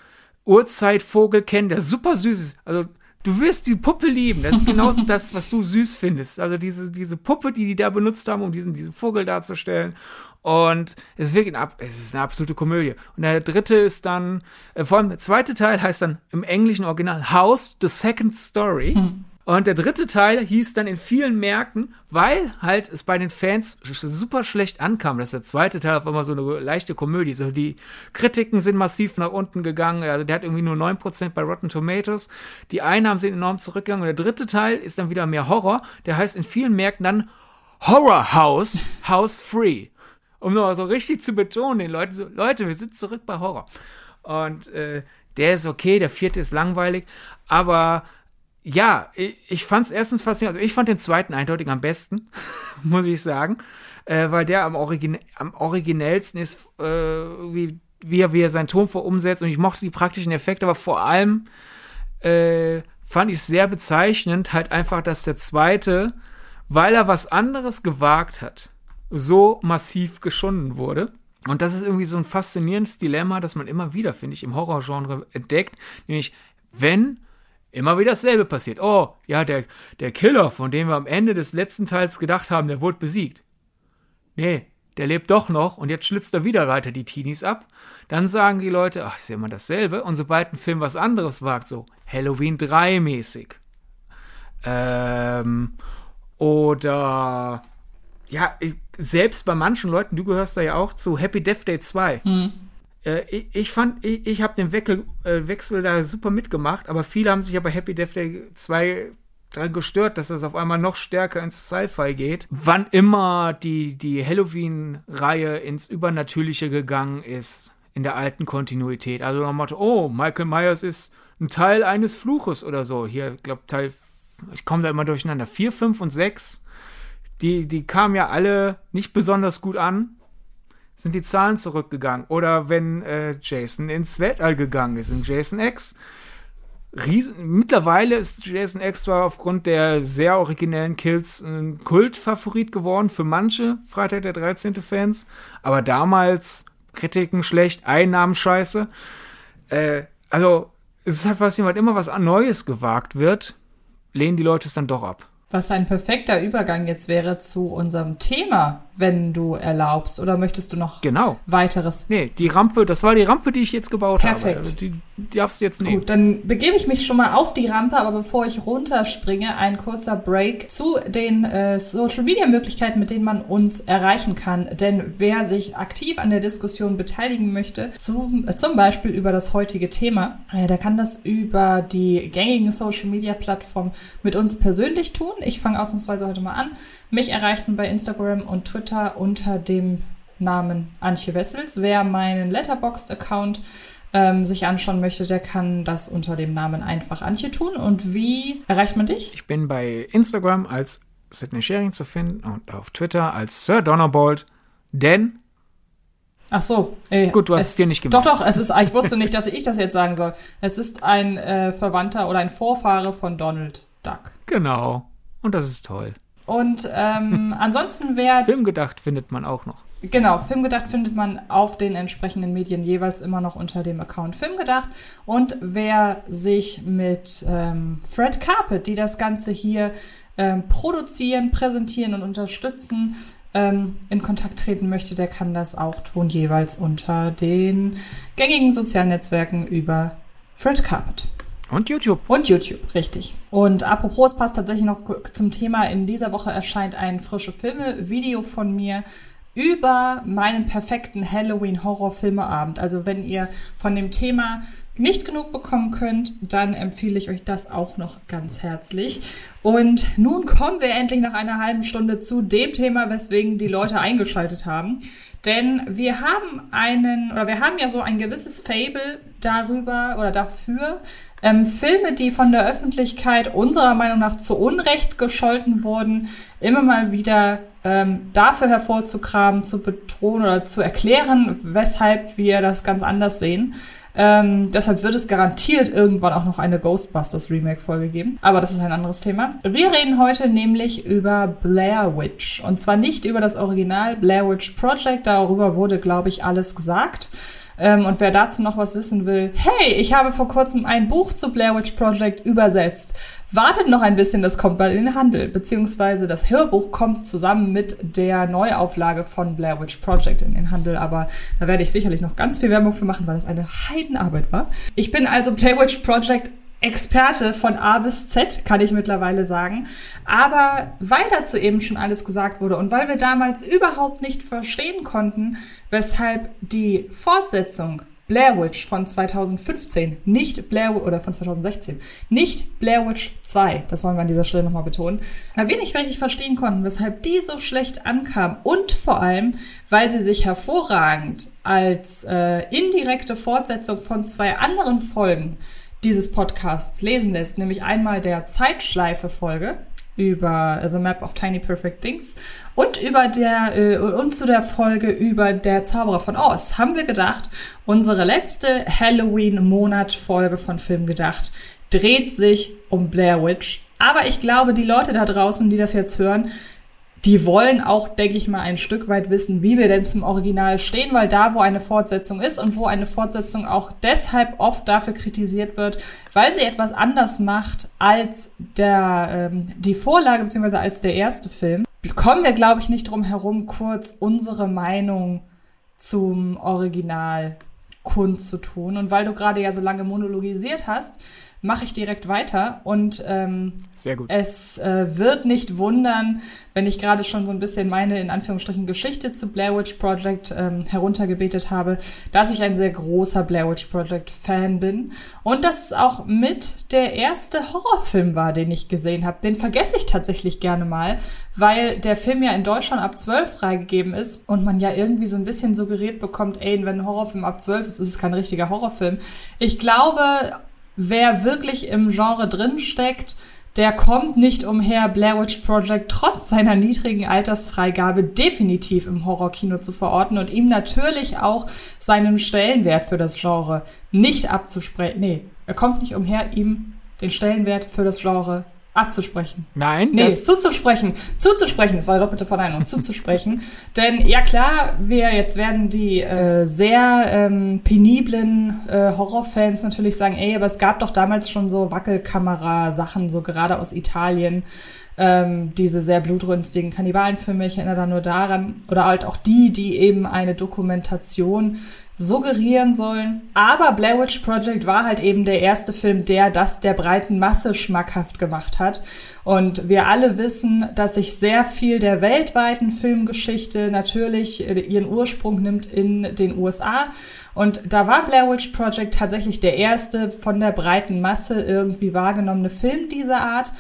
Urzeitvogel kennen, der super süß ist. Also du wirst die Puppe lieben. Das ist genauso das, was du süß findest. Also diese, diese Puppe, die die da benutzt haben, um diesen, diesen Vogel darzustellen. Und es ist wirklich ein, es ist eine absolute Komödie. Und der dritte ist dann, äh, vor allem der zweite Teil heißt dann im englischen Original House, The Second Story. Hm. Und der dritte Teil hieß dann in vielen Märkten, weil halt es bei den Fans super schlecht ankam, dass der zweite Teil auf einmal so eine leichte Komödie ist. Also die Kritiken sind massiv nach unten gegangen. Also der hat irgendwie nur 9% bei Rotten Tomatoes. Die Einnahmen sind enorm zurückgegangen. Und der dritte Teil ist dann wieder mehr Horror. Der heißt in vielen Märkten dann Horror House, House Free um nochmal so richtig zu betonen, den Leuten so, Leute, wir sind zurück bei Horror. Und äh, der ist okay, der vierte ist langweilig, aber ja, ich, ich fand es erstens faszinierend. Also ich fand den zweiten eindeutig am besten, muss ich sagen. äh, weil der am, Origin am originellsten ist, äh, wie, wie, er, wie er seinen Ton vor umsetzt. Und ich mochte die praktischen Effekte, aber vor allem äh, fand ich es sehr bezeichnend, halt einfach, dass der zweite, weil er was anderes gewagt hat, so massiv geschunden wurde. Und das ist irgendwie so ein faszinierendes Dilemma, das man immer wieder, finde ich, im Horrorgenre entdeckt. Nämlich, wenn immer wieder dasselbe passiert. Oh, ja, der, der Killer, von dem wir am Ende des letzten Teils gedacht haben, der wurde besiegt. Nee, der lebt doch noch und jetzt schlitzt er wieder weiter die Teenies ab. Dann sagen die Leute, ach, ist ja immer dasselbe. Und sobald ein Film was anderes wagt, so Halloween 3 mäßig. Ähm, oder ja, selbst bei manchen Leuten, du gehörst da ja auch zu Happy Death Day 2. Hm. Äh, ich, ich, fand, ich, ich habe den Weckel, äh, Wechsel da super mitgemacht, aber viele haben sich ja bei Happy Death Day 2 daran gestört, dass das auf einmal noch stärker ins Sci-Fi geht. Wann immer die, die Halloween-Reihe ins Übernatürliche gegangen ist, in der alten Kontinuität. Also nach Motto, oh, Michael Myers ist ein Teil eines Fluches oder so. Hier, ich glaube, Teil, ich komme da immer durcheinander, 4, 5 und 6 die, die kamen ja alle nicht besonders gut an, sind die Zahlen zurückgegangen. Oder wenn äh, Jason ins Weltall gegangen ist, in Jason X. Riesen, mittlerweile ist Jason X zwar aufgrund der sehr originellen Kills ein Kultfavorit geworden für manche Freitag der 13. Fans, aber damals Kritiken schlecht, Einnahmen scheiße. Äh, also, es ist halt was jemand immer was Neues gewagt wird, lehnen die Leute es dann doch ab.
Was ein perfekter Übergang jetzt wäre zu unserem Thema, wenn du erlaubst. Oder möchtest du noch
genau.
weiteres?
Nee, die Rampe, das war die Rampe, die ich jetzt gebaut
Perfekt. habe.
Also die, die darfst du jetzt nehmen.
Gut, dann begebe ich mich schon mal auf die Rampe, aber bevor ich runterspringe, ein kurzer Break zu den äh, Social Media Möglichkeiten, mit denen man uns erreichen kann. Denn wer sich aktiv an der Diskussion beteiligen möchte, zum, äh, zum Beispiel über das heutige Thema, äh, der kann das über die gängigen Social Media Plattformen mit uns persönlich tun. Ich fange ausnahmsweise heute mal an. Mich erreichten bei Instagram und Twitter unter dem Namen Antje Wessels. Wer meinen Letterboxd-Account ähm, sich anschauen möchte, der kann das unter dem Namen einfach Antje tun. Und wie erreicht man dich?
Ich bin bei Instagram als Sydney Sharing zu finden und auf Twitter als Sir Donnerbold, denn
Ach so. Ey,
Gut, du hast es, dir nicht gemacht.
Doch, doch, es ist, ich wusste nicht, dass ich das jetzt sagen soll. Es ist ein äh, Verwandter oder ein Vorfahre von Donald Duck.
Genau. Und das ist toll.
Und ähm, ansonsten wer.
Filmgedacht findet man auch noch.
Genau, Filmgedacht findet man auf den entsprechenden Medien jeweils immer noch unter dem Account Filmgedacht. Und wer sich mit ähm, Fred Carpet, die das Ganze hier ähm, produzieren, präsentieren und unterstützen, ähm, in Kontakt treten möchte, der kann das auch tun, jeweils unter den gängigen sozialen Netzwerken über Fred Carpet.
Und YouTube.
Und YouTube, richtig. Und apropos, es passt tatsächlich noch zum Thema. In dieser Woche erscheint ein frische Filme-Video von mir über meinen perfekten Halloween-Horror-Filmeabend. Also wenn ihr von dem Thema nicht genug bekommen könnt, dann empfehle ich euch das auch noch ganz herzlich. Und nun kommen wir endlich nach einer halben Stunde zu dem Thema, weswegen die Leute eingeschaltet haben. Denn wir haben einen, oder wir haben ja so ein gewisses Fable darüber oder dafür, ähm, Filme, die von der Öffentlichkeit unserer Meinung nach zu Unrecht gescholten wurden, immer mal wieder ähm, dafür hervorzukramen, zu bedrohen oder zu erklären, weshalb wir das ganz anders sehen. Ähm, deshalb wird es garantiert irgendwann auch noch eine Ghostbusters Remake-Folge geben. Aber das ist ein anderes Thema. Wir reden heute nämlich über Blair Witch. Und zwar nicht über das Original Blair Witch Project. Darüber wurde, glaube ich, alles gesagt. Ähm, und wer dazu noch was wissen will, hey, ich habe vor kurzem ein Buch zu Blair Witch Project übersetzt. Wartet noch ein bisschen, das kommt bald in den Handel. Beziehungsweise das Hörbuch kommt zusammen mit der Neuauflage von Blair Witch Project in den Handel. Aber da werde ich sicherlich noch ganz viel Werbung für machen, weil das eine Heidenarbeit war. Ich bin also Blair Witch Project Experte von A bis Z, kann ich mittlerweile sagen. Aber weil dazu eben schon alles gesagt wurde und weil wir damals überhaupt nicht verstehen konnten, weshalb die Fortsetzung Blair Witch von 2015, nicht Blair oder von 2016, nicht Blair Witch 2, das wollen wir an dieser Stelle nochmal betonen, weil wir nicht wirklich verstehen konnten, weshalb die so schlecht ankam und vor allem, weil sie sich hervorragend als äh, indirekte Fortsetzung von zwei anderen Folgen dieses Podcasts lesen lässt, nämlich einmal der Zeitschleife-Folge, über The Map of Tiny Perfect Things und über der äh, und zu der Folge über der Zauberer von Oz haben wir gedacht, unsere letzte Halloween-Monat-Folge von Film gedacht dreht sich um Blair Witch. Aber ich glaube, die Leute da draußen, die das jetzt hören, die wollen auch, denke ich mal, ein Stück weit wissen, wie wir denn zum Original stehen, weil da, wo eine Fortsetzung ist und wo eine Fortsetzung auch deshalb oft dafür kritisiert wird, weil sie etwas anders macht als der, ähm, die Vorlage beziehungsweise als der erste Film, kommen wir, glaube ich, nicht drum herum, kurz unsere Meinung zum Original kundzutun. Und weil du gerade ja so lange monologisiert hast, mache ich direkt weiter. Und ähm,
Sehr gut.
es äh, wird nicht wundern, wenn ich gerade schon so ein bisschen meine, in Anführungsstrichen, Geschichte zu Blair Witch Project ähm, heruntergebetet habe, dass ich ein sehr großer Blair Witch Project Fan bin. Und dass es auch mit der erste Horrorfilm war, den ich gesehen habe. Den vergesse ich tatsächlich gerne mal, weil der Film ja in Deutschland ab 12 freigegeben ist und man ja irgendwie so ein bisschen suggeriert bekommt, ey, wenn ein Horrorfilm ab 12 ist, ist es kein richtiger Horrorfilm. Ich glaube, wer wirklich im Genre drinsteckt, der kommt nicht umher, Blair Witch Project trotz seiner niedrigen Altersfreigabe definitiv im Horrorkino zu verorten und ihm natürlich auch seinen Stellenwert für das Genre nicht abzusprechen. Nee, er kommt nicht umher, ihm den Stellenwert für das Genre abzusprechen.
Nein,
Nee, zuzusprechen. Zuzusprechen, das war die doppelte Verneinung, zuzusprechen. Denn ja klar, wir jetzt werden die äh, sehr ähm, peniblen äh, Horrorfans natürlich sagen, ey, aber es gab doch damals schon so Wackelkamera-Sachen, so gerade aus Italien. Ähm, diese sehr blutrünstigen Kannibalenfilme, ich erinnere da nur daran. Oder halt auch die, die eben eine Dokumentation suggerieren sollen. Aber Blair Witch Project war halt eben der erste Film, der das der breiten Masse schmackhaft gemacht hat. Und wir alle wissen, dass sich sehr viel der weltweiten Filmgeschichte natürlich äh, ihren Ursprung nimmt in den USA. Und da war Blair Witch Project tatsächlich der erste von der breiten Masse irgendwie wahrgenommene Film dieser Art.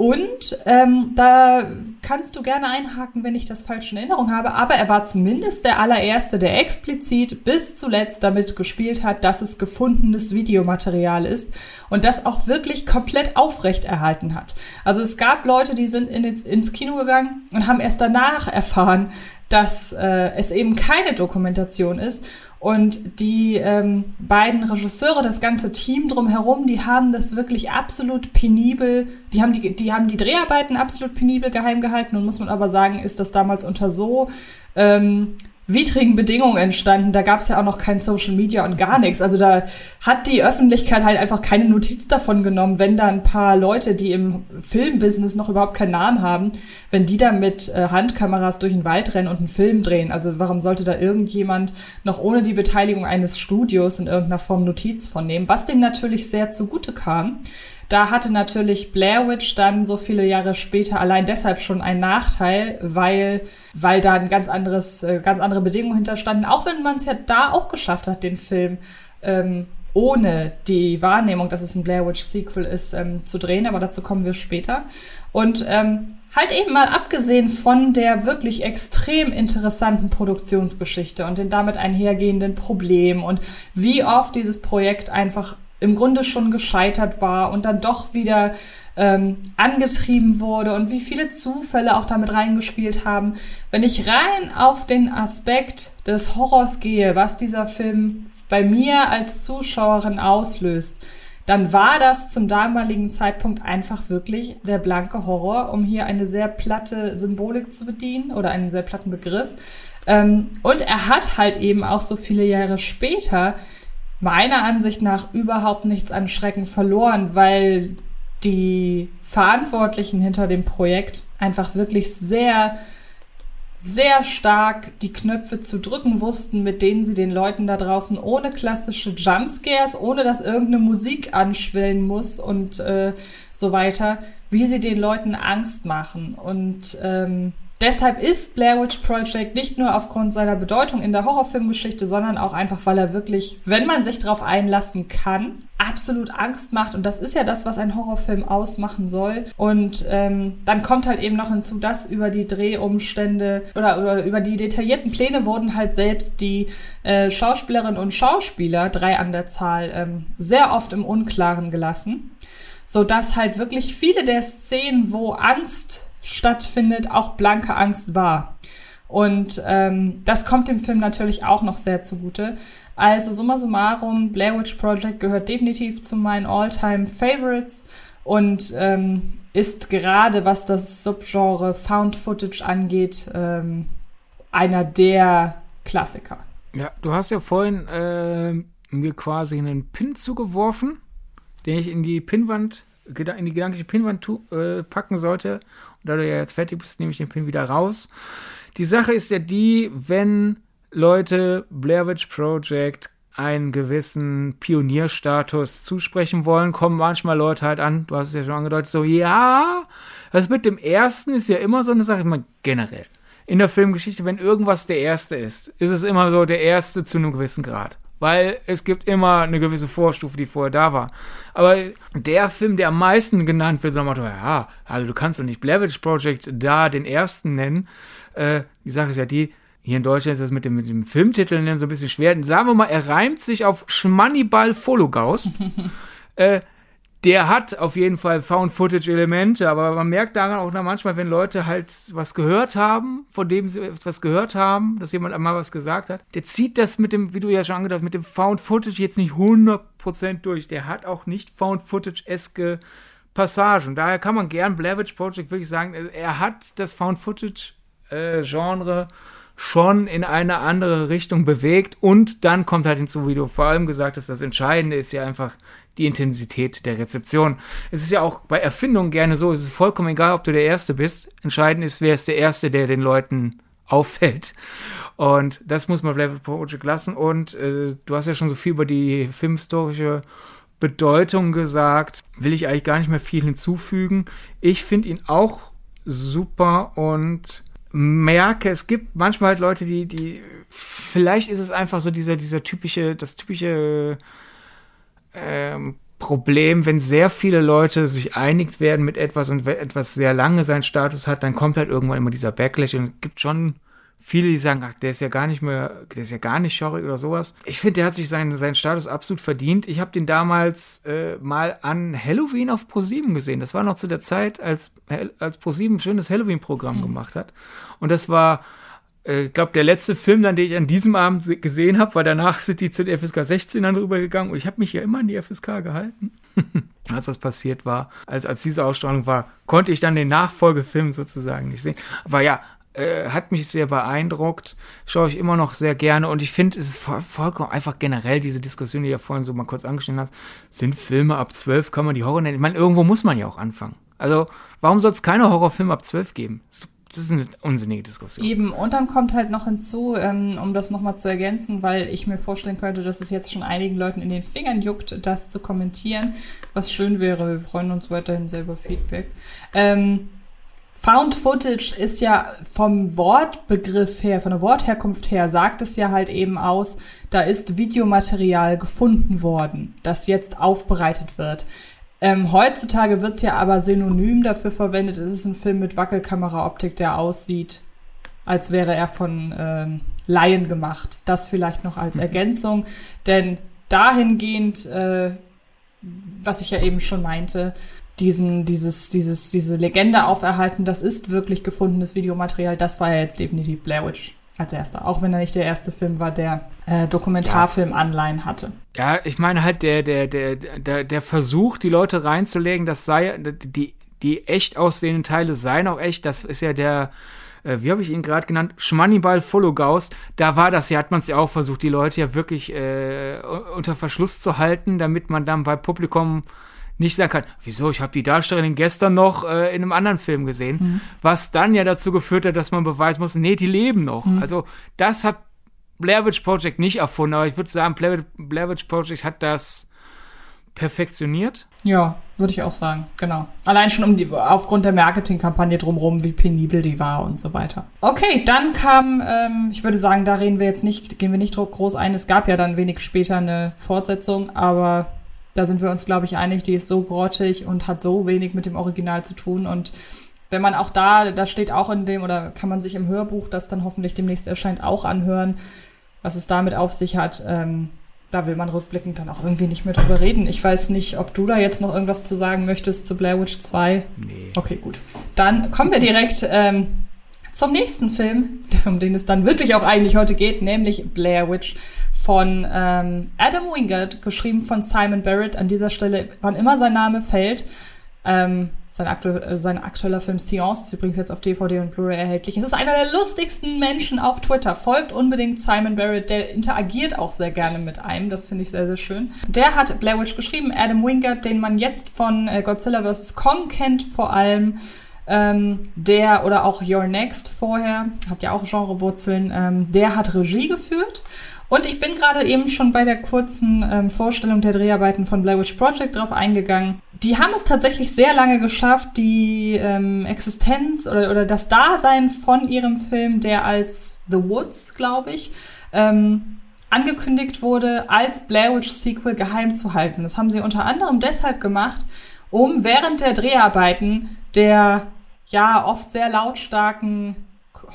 Und ähm, da kannst du gerne einhaken, wenn ich das falsch in Erinnerung habe, aber er war zumindest der allererste, der explizit bis zuletzt damit gespielt hat, dass es gefundenes Videomaterial ist und das auch wirklich komplett aufrecht erhalten hat. Also es gab Leute, die sind in, ins, Kino gegangen und haben erst danach erfahren, dass äh, es eben keine Dokumentation ist. Und die ähm, beiden Regisseure, das ganze Team drumherum, die haben das wirklich absolut penibel, die haben die, die haben die Dreharbeiten absolut penibel geheim gehalten. Und muss man aber sagen, ist das damals unter so ähm, widrigen Bedingungen entstanden. Da gab es ja auch noch kein Social Media und gar nichts. Also da hat die Öffentlichkeit halt einfach keine Notiz davon genommen, wenn da ein paar Leute, die im Filmbusiness noch überhaupt keinen Namen haben, wenn die da mit äh, Handkameras durch den Wald rennen und einen Film drehen. Also warum sollte da irgendjemand noch ohne die Beteiligung eines Studios in irgendeiner Form Notiz von nehmen? Was denen natürlich sehr zugute kam. Da hatte natürlich Blair Witch dann so viele Jahre später allein deshalb schon einen Nachteil, weil, weil da ein ganz anderes, äh, ganz andere Bedingungen hinterstanden. Auch wenn man es ja da auch geschafft hat, den Film ähm, ohne die Wahrnehmung, dass es ein Blair Witch Sequel ist, ähm, zu drehen, aber dazu kommen wir später. Und ähm, halt eben mal abgesehen von der wirklich extrem interessanten Produktionsgeschichte und den damit einhergehenden Problemen und wie oft dieses Projekt einfach im Grunde schon gescheitert war und dann doch wieder ähm, angetrieben wurde und wie viele Zufälle auch damit reingespielt haben. Wenn ich rein auf den Aspekt des Horrors gehe, was dieser Film bei mir als Zuschauerin auslöst, dann war das zum damaligen Zeitpunkt einfach wirklich der blanke Horror, um hier eine sehr platte Symbolik zu bedienen oder einen sehr platten Begriff. Ähm, und er hat halt eben auch so viele Jahre später meiner Ansicht nach überhaupt nichts an Schrecken verloren, weil die Verantwortlichen hinter dem Projekt einfach wirklich sehr, sehr stark die Knöpfe zu drücken wussten, mit denen sie den Leuten da draußen ohne klassische Jumpscares, ohne dass irgendeine Musik anschwellen muss und äh, so weiter, wie sie den Leuten Angst machen. Und ähm, Deshalb ist Blair Witch Project nicht nur aufgrund seiner Bedeutung in der Horrorfilmgeschichte, sondern auch einfach, weil er wirklich, wenn man sich darauf einlassen kann, absolut Angst macht. Und das ist ja das, was ein Horrorfilm ausmachen soll. Und ähm, dann kommt halt eben noch hinzu, dass über die Drehumstände oder, oder über die detaillierten Pläne wurden halt selbst die äh, Schauspielerinnen und Schauspieler, drei an der Zahl, ähm, sehr oft im Unklaren gelassen sodass halt wirklich viele der Szenen, wo Angst stattfindet, auch blanke Angst war. Und ähm, das kommt dem Film natürlich auch noch sehr zugute. Also summa summarum, Blair Witch Project gehört definitiv zu meinen All-Time Favorites und ähm, ist gerade, was das Subgenre Found Footage angeht, ähm, einer der Klassiker.
Ja, du hast ja vorhin äh, mir quasi einen Pin zugeworfen, den ich in die Pinwand, in die gedankliche Pinwand äh, packen sollte. Da du ja jetzt fertig bist, nehme ich den Pin wieder raus. Die Sache ist ja die, wenn Leute Blair Witch Project einen gewissen Pionierstatus zusprechen wollen, kommen manchmal Leute halt an, du hast es ja schon angedeutet, so, ja, das mit dem ersten ist ja immer so eine Sache, ich generell. In der Filmgeschichte, wenn irgendwas der erste ist, ist es immer so der erste zu einem gewissen Grad. Weil es gibt immer eine gewisse Vorstufe, die vorher da war. Aber der Film, der am meisten genannt wird, sagt man, ja, also du kannst doch nicht Blair Witch Project da den ersten nennen. Äh, die Sache ist ja die, hier in Deutschland ist das mit dem, mit dem Filmtitel so ein bisschen schwer. Sagen wir mal, er reimt sich auf Schmannibal Fologaust. äh, der hat auf jeden Fall Found-Footage-Elemente, aber man merkt daran auch manchmal, wenn Leute halt was gehört haben, von dem sie etwas gehört haben, dass jemand einmal was gesagt hat, der zieht das mit dem, wie du ja schon angedeutet hast, mit dem Found-Footage jetzt nicht 100% durch. Der hat auch nicht Found-Footage-eske Passagen. Daher kann man gern Blair Witch Project wirklich sagen, er hat das Found-Footage-Genre schon in eine andere Richtung bewegt und dann kommt halt hinzu, wie du vor allem gesagt hast, das Entscheidende ist ja einfach die Intensität der Rezeption. Es ist ja auch bei Erfindungen gerne so, es ist vollkommen egal, ob du der Erste bist. Entscheidend ist, wer ist der Erste, der den Leuten auffällt. Und das muss man Level Project lassen. Und äh, du hast ja schon so viel über die filmhistorische Bedeutung gesagt. Will ich eigentlich gar nicht mehr viel hinzufügen. Ich finde ihn auch super und merke, es gibt manchmal halt Leute, die, die, vielleicht ist es einfach so dieser, dieser typische, das typische ähm, Problem, wenn sehr viele Leute sich einig werden mit etwas und etwas sehr lange seinen Status hat, dann kommt halt irgendwann immer dieser Backlash und es gibt schon viele, die sagen, ach, der ist ja gar nicht mehr, der ist ja gar nicht schorrig oder sowas. Ich finde, der hat sich seinen, seinen Status absolut verdient. Ich habe den damals äh, mal an Halloween auf ProSieben gesehen. Das war noch zu der Zeit, als, als ProSieben ein schönes Halloween-Programm mhm. gemacht hat. Und das war ich glaube, der letzte Film, dann, den ich an diesem Abend gesehen habe, weil danach sind die zu der FSK 16 dann rübergegangen und ich habe mich ja immer an die FSK gehalten. als das passiert war, als, als diese Ausstrahlung war, konnte ich dann den Nachfolgefilm sozusagen nicht sehen. Aber ja, äh, hat mich sehr beeindruckt, schaue ich immer noch sehr gerne und ich finde, es ist voll, vollkommen einfach generell diese Diskussion, die du ja vorhin so mal kurz angeschnitten hast, sind Filme ab 12, kann man die Horror nennen? Ich meine, irgendwo muss man ja auch anfangen. Also, warum soll es keine Horrorfilme ab 12 geben? Das das ist eine unsinnige Diskussion.
Eben, und dann kommt halt noch hinzu, ähm, um das nochmal zu ergänzen, weil ich mir vorstellen könnte, dass es jetzt schon einigen Leuten in den Fingern juckt, das zu kommentieren, was schön wäre. Wir freuen uns weiterhin sehr über Feedback. Ähm, Found Footage ist ja vom Wortbegriff her, von der Wortherkunft her, sagt es ja halt eben aus, da ist Videomaterial gefunden worden, das jetzt aufbereitet wird. Ähm, heutzutage wird's ja aber synonym dafür verwendet, es ist ein Film mit Wackelkameraoptik, der aussieht, als wäre er von ähm, Laien gemacht. Das vielleicht noch als mhm. Ergänzung, denn dahingehend, äh, was ich ja eben schon meinte, diesen, dieses, dieses, diese Legende auferhalten, das ist wirklich gefundenes Videomaterial, das war ja jetzt definitiv Blair Witch als erster, auch wenn er nicht der erste Film war, der äh, Dokumentarfilm-Anleihen hatte.
Ja, ich meine halt, der, der, der, der, der Versuch, die Leute reinzulegen, das sei, die, die echt aussehenden Teile seien auch echt, das ist ja der, äh, wie habe ich ihn gerade genannt, Schmannibal Follogaust, da war das ja, hat man es ja auch versucht, die Leute ja wirklich äh, unter Verschluss zu halten, damit man dann bei Publikum nicht sagen kann, wieso, ich habe die Darstellerin gestern noch äh, in einem anderen Film gesehen, mhm. was dann ja dazu geführt hat, dass man beweisen muss, nee, die leben noch. Mhm. Also das hat Blair Witch Project nicht erfunden, aber ich würde sagen, Blair, Blair Witch Project hat das perfektioniert.
Ja, würde ich auch sagen, genau. Allein schon um die, aufgrund der Marketingkampagne drumherum, wie penibel die war und so weiter. Okay, dann kam, ähm, ich würde sagen, da reden wir jetzt nicht, gehen wir nicht groß ein. Es gab ja dann wenig später eine Fortsetzung, aber da sind wir uns, glaube ich, einig, die ist so grottig und hat so wenig mit dem Original zu tun. Und wenn man auch da, da steht auch in dem, oder kann man sich im Hörbuch, das dann hoffentlich demnächst erscheint, auch anhören, was es damit auf sich hat. Ähm, da will man rückblickend dann auch irgendwie nicht mehr drüber reden. Ich weiß nicht, ob du da jetzt noch irgendwas zu sagen möchtest zu Blair Witch 2.
Nee.
Okay, gut. Dann kommen wir direkt ähm, zum nächsten Film, um den es dann wirklich auch eigentlich heute geht, nämlich Blair Witch von ähm, Adam Wingard, geschrieben von Simon Barrett. An dieser Stelle, wann immer sein Name fällt, ähm, sein, aktu äh, sein aktueller Film Seance ist übrigens jetzt auf DVD und Blu-ray erhältlich. Es ist einer der lustigsten Menschen auf Twitter. Folgt unbedingt Simon Barrett, der interagiert auch sehr gerne mit einem. Das finde ich sehr, sehr schön. Der hat Blair Witch geschrieben. Adam Wingard, den man jetzt von äh, Godzilla vs. Kong kennt, vor allem. Ähm, der oder auch Your Next vorher, hat ja auch Genrewurzeln, ähm, der hat Regie geführt. Und ich bin gerade eben schon bei der kurzen ähm, Vorstellung der Dreharbeiten von Blair Witch Project drauf eingegangen. Die haben es tatsächlich sehr lange geschafft, die ähm, Existenz oder, oder das Dasein von ihrem Film, der als The Woods, glaube ich, ähm, angekündigt wurde, als Blair Witch Sequel geheim zu halten. Das haben sie unter anderem deshalb gemacht, um während der Dreharbeiten der ja oft sehr lautstarken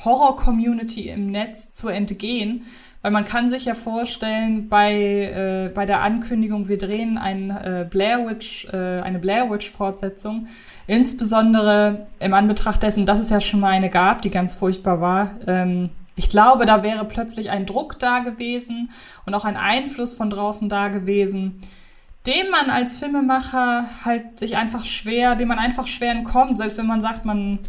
Horror-Community im Netz zu entgehen weil man kann sich ja vorstellen, bei, äh, bei der Ankündigung, wir drehen ein, äh, Blair Witch, äh, eine Blair Witch-Fortsetzung, insbesondere im Anbetracht dessen, dass es ja schon mal eine gab, die ganz furchtbar war. Ähm, ich glaube, da wäre plötzlich ein Druck da gewesen und auch ein Einfluss von draußen da gewesen, dem man als Filmemacher halt sich einfach schwer, dem man einfach schwer entkommt, selbst wenn man sagt, man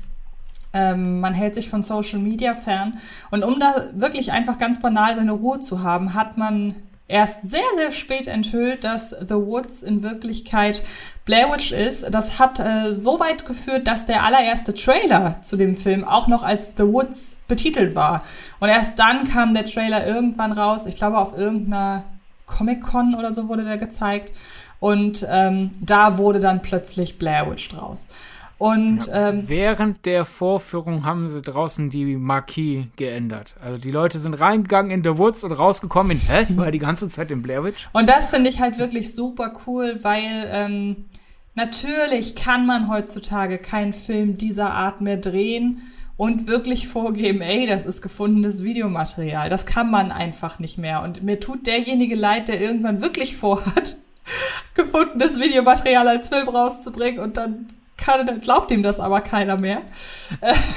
ähm, man hält sich von Social Media fern. Und um da wirklich einfach ganz banal seine Ruhe zu haben, hat man erst sehr, sehr spät enthüllt, dass The Woods in Wirklichkeit Blair Witch ist. Das hat äh, so weit geführt, dass der allererste Trailer zu dem Film auch noch als The Woods betitelt war. Und erst dann kam der Trailer irgendwann raus. Ich glaube, auf irgendeiner Comic-Con oder so wurde der gezeigt. Und ähm, da wurde dann plötzlich Blair Witch draus. Und
Ja,
ähm,
Während der Vorführung haben sie draußen die Marquis geändert. Also die Leute sind reingegangen in The Woods und rausgekommen in, hä, ich war die ganze Zeit in Blair Witch.
Und das finde ich halt wirklich super cool, weil ähm, natürlich kann man heutzutage keinen Film dieser Art mehr drehen und wirklich vorgeben, ey, das ist gefundenes Videomaterial. Das kann man einfach nicht mehr. Und mir tut derjenige leid, der irgendwann wirklich vorhat, gefundenes Videomaterial als Film rauszubringen und dann kann, glaubt ihm das aber keiner mehr.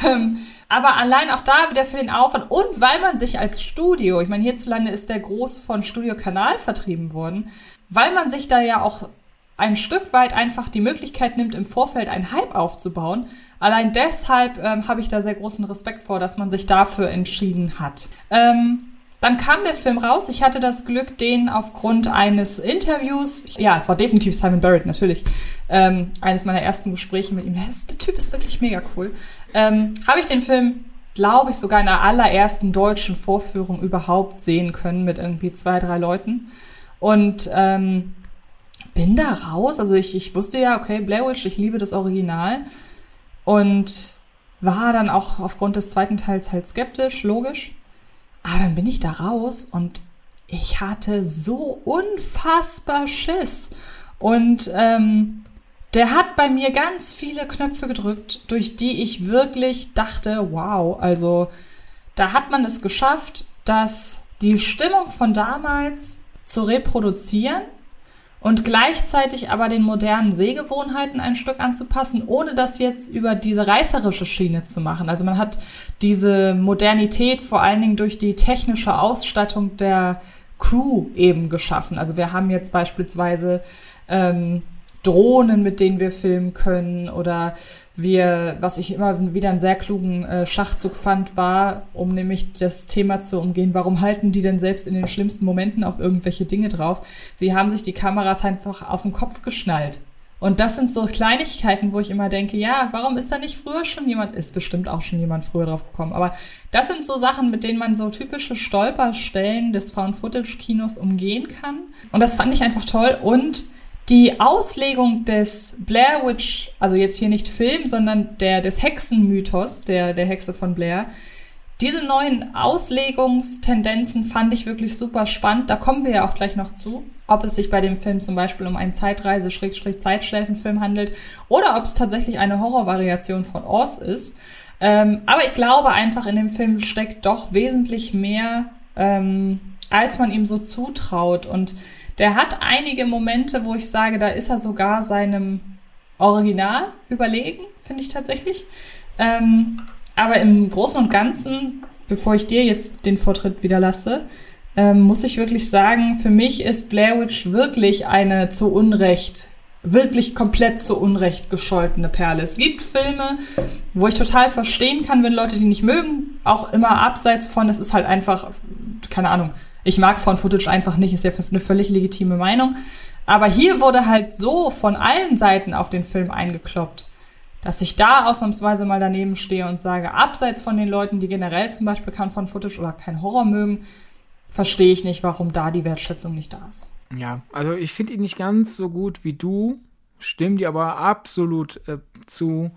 Ähm, aber allein auch da wieder für den Aufwand und weil man sich als Studio, ich meine, hierzulande ist der groß von Studio Kanal vertrieben worden, weil man sich da ja auch ein Stück weit einfach die Möglichkeit nimmt, im Vorfeld einen Hype aufzubauen. Allein deshalb ähm, habe ich da sehr großen Respekt vor, dass man sich dafür entschieden hat. Ähm, dann kam der Film raus. Ich hatte das Glück, den aufgrund eines Interviews, ja, es war definitiv Simon Barrett, natürlich, ähm, eines meiner ersten Gespräche mit ihm. Der, Typ ist wirklich mega cool. Ähm, habe ich den Film, glaube ich, sogar in der allerersten deutschen Vorführung überhaupt sehen können mit irgendwie zwei, drei Leuten. Und ähm, bin da raus. Also ich, ich wusste ja, okay, Blair Witch, ich liebe das Original. Und war dann auch aufgrund des zweiten Teils halt skeptisch, logisch. Aber dann bin ich da raus und ich hatte so unfassbar Schiss. Und ähm, der hat bei mir ganz viele Knöpfe gedrückt, durch die ich wirklich dachte, wow, also da hat man es geschafft, dass die Stimmung von damals zu reproduzieren und gleichzeitig aber den modernen Sehgewohnheiten ein Stück anzupassen, ohne das jetzt über diese reißerische Schiene zu machen. Also man hat diese Modernität vor allen Dingen durch die technische Ausstattung der Crew eben geschaffen. Also wir haben jetzt beispielsweise ähm, Drohnen, mit denen wir filmen können oder wir, was ich immer wieder einen sehr klugen äh, Schachzug fand, war, um nämlich das Thema zu umgehen, warum halten die denn selbst in den schlimmsten Momenten auf irgendwelche Dinge drauf? Sie haben sich die Kameras einfach auf den Kopf geschnallt. Und das sind so Kleinigkeiten, wo ich immer denke, ja, warum ist da nicht früher schon jemand, ist bestimmt auch schon jemand früher drauf gekommen, aber das sind so Sachen, mit denen man so typische Stolperstellen des Found-Footage-Kinos umgehen kann. Und das fand ich einfach toll und die Auslegung des Blair Witch, also jetzt hier nicht Film, sondern der, des Hexenmythos, der, der Hexe von Blair, diese neuen Auslegungstendenzen fand ich wirklich super spannend. Da kommen wir ja auch gleich noch zu. Ob es sich bei dem Film zum Beispiel um einen Zeitreise-Zeitschläfenfilm handelt oder ob es tatsächlich eine Horrorvariation von Oz ist. Ähm, aber ich glaube einfach, in dem Film steckt doch wesentlich mehr ähm, als man ihm so zutraut. Und der hat einige Momente, wo ich sage, da ist er sogar seinem Original überlegen, finde ich tatsächlich. Ähm, aber im Großen und Ganzen, bevor ich dir jetzt den Vortritt wieder lasse, ähm, muss ich wirklich sagen, für mich ist Blair Witch wirklich eine zu Unrecht, wirklich komplett zu Unrecht gescholtene Perle. Es gibt Filme, wo ich total verstehen kann, wenn Leute die nicht mögen, auch immer abseits von, es ist halt einfach, keine Ahnung, ich mag von Footage einfach nicht, ist ja eine völlig legitime Meinung. Aber hier wurde halt so von allen Seiten auf den Film eingekloppt, dass ich da ausnahmsweise mal daneben stehe und sage, abseits von den Leuten, die generell zum Beispiel kein von Footage oder kein Horror mögen, verstehe ich nicht, warum da die Wertschätzung nicht da ist.
Ja, also ich finde ihn nicht ganz so gut wie du, stimme dir aber absolut äh, zu,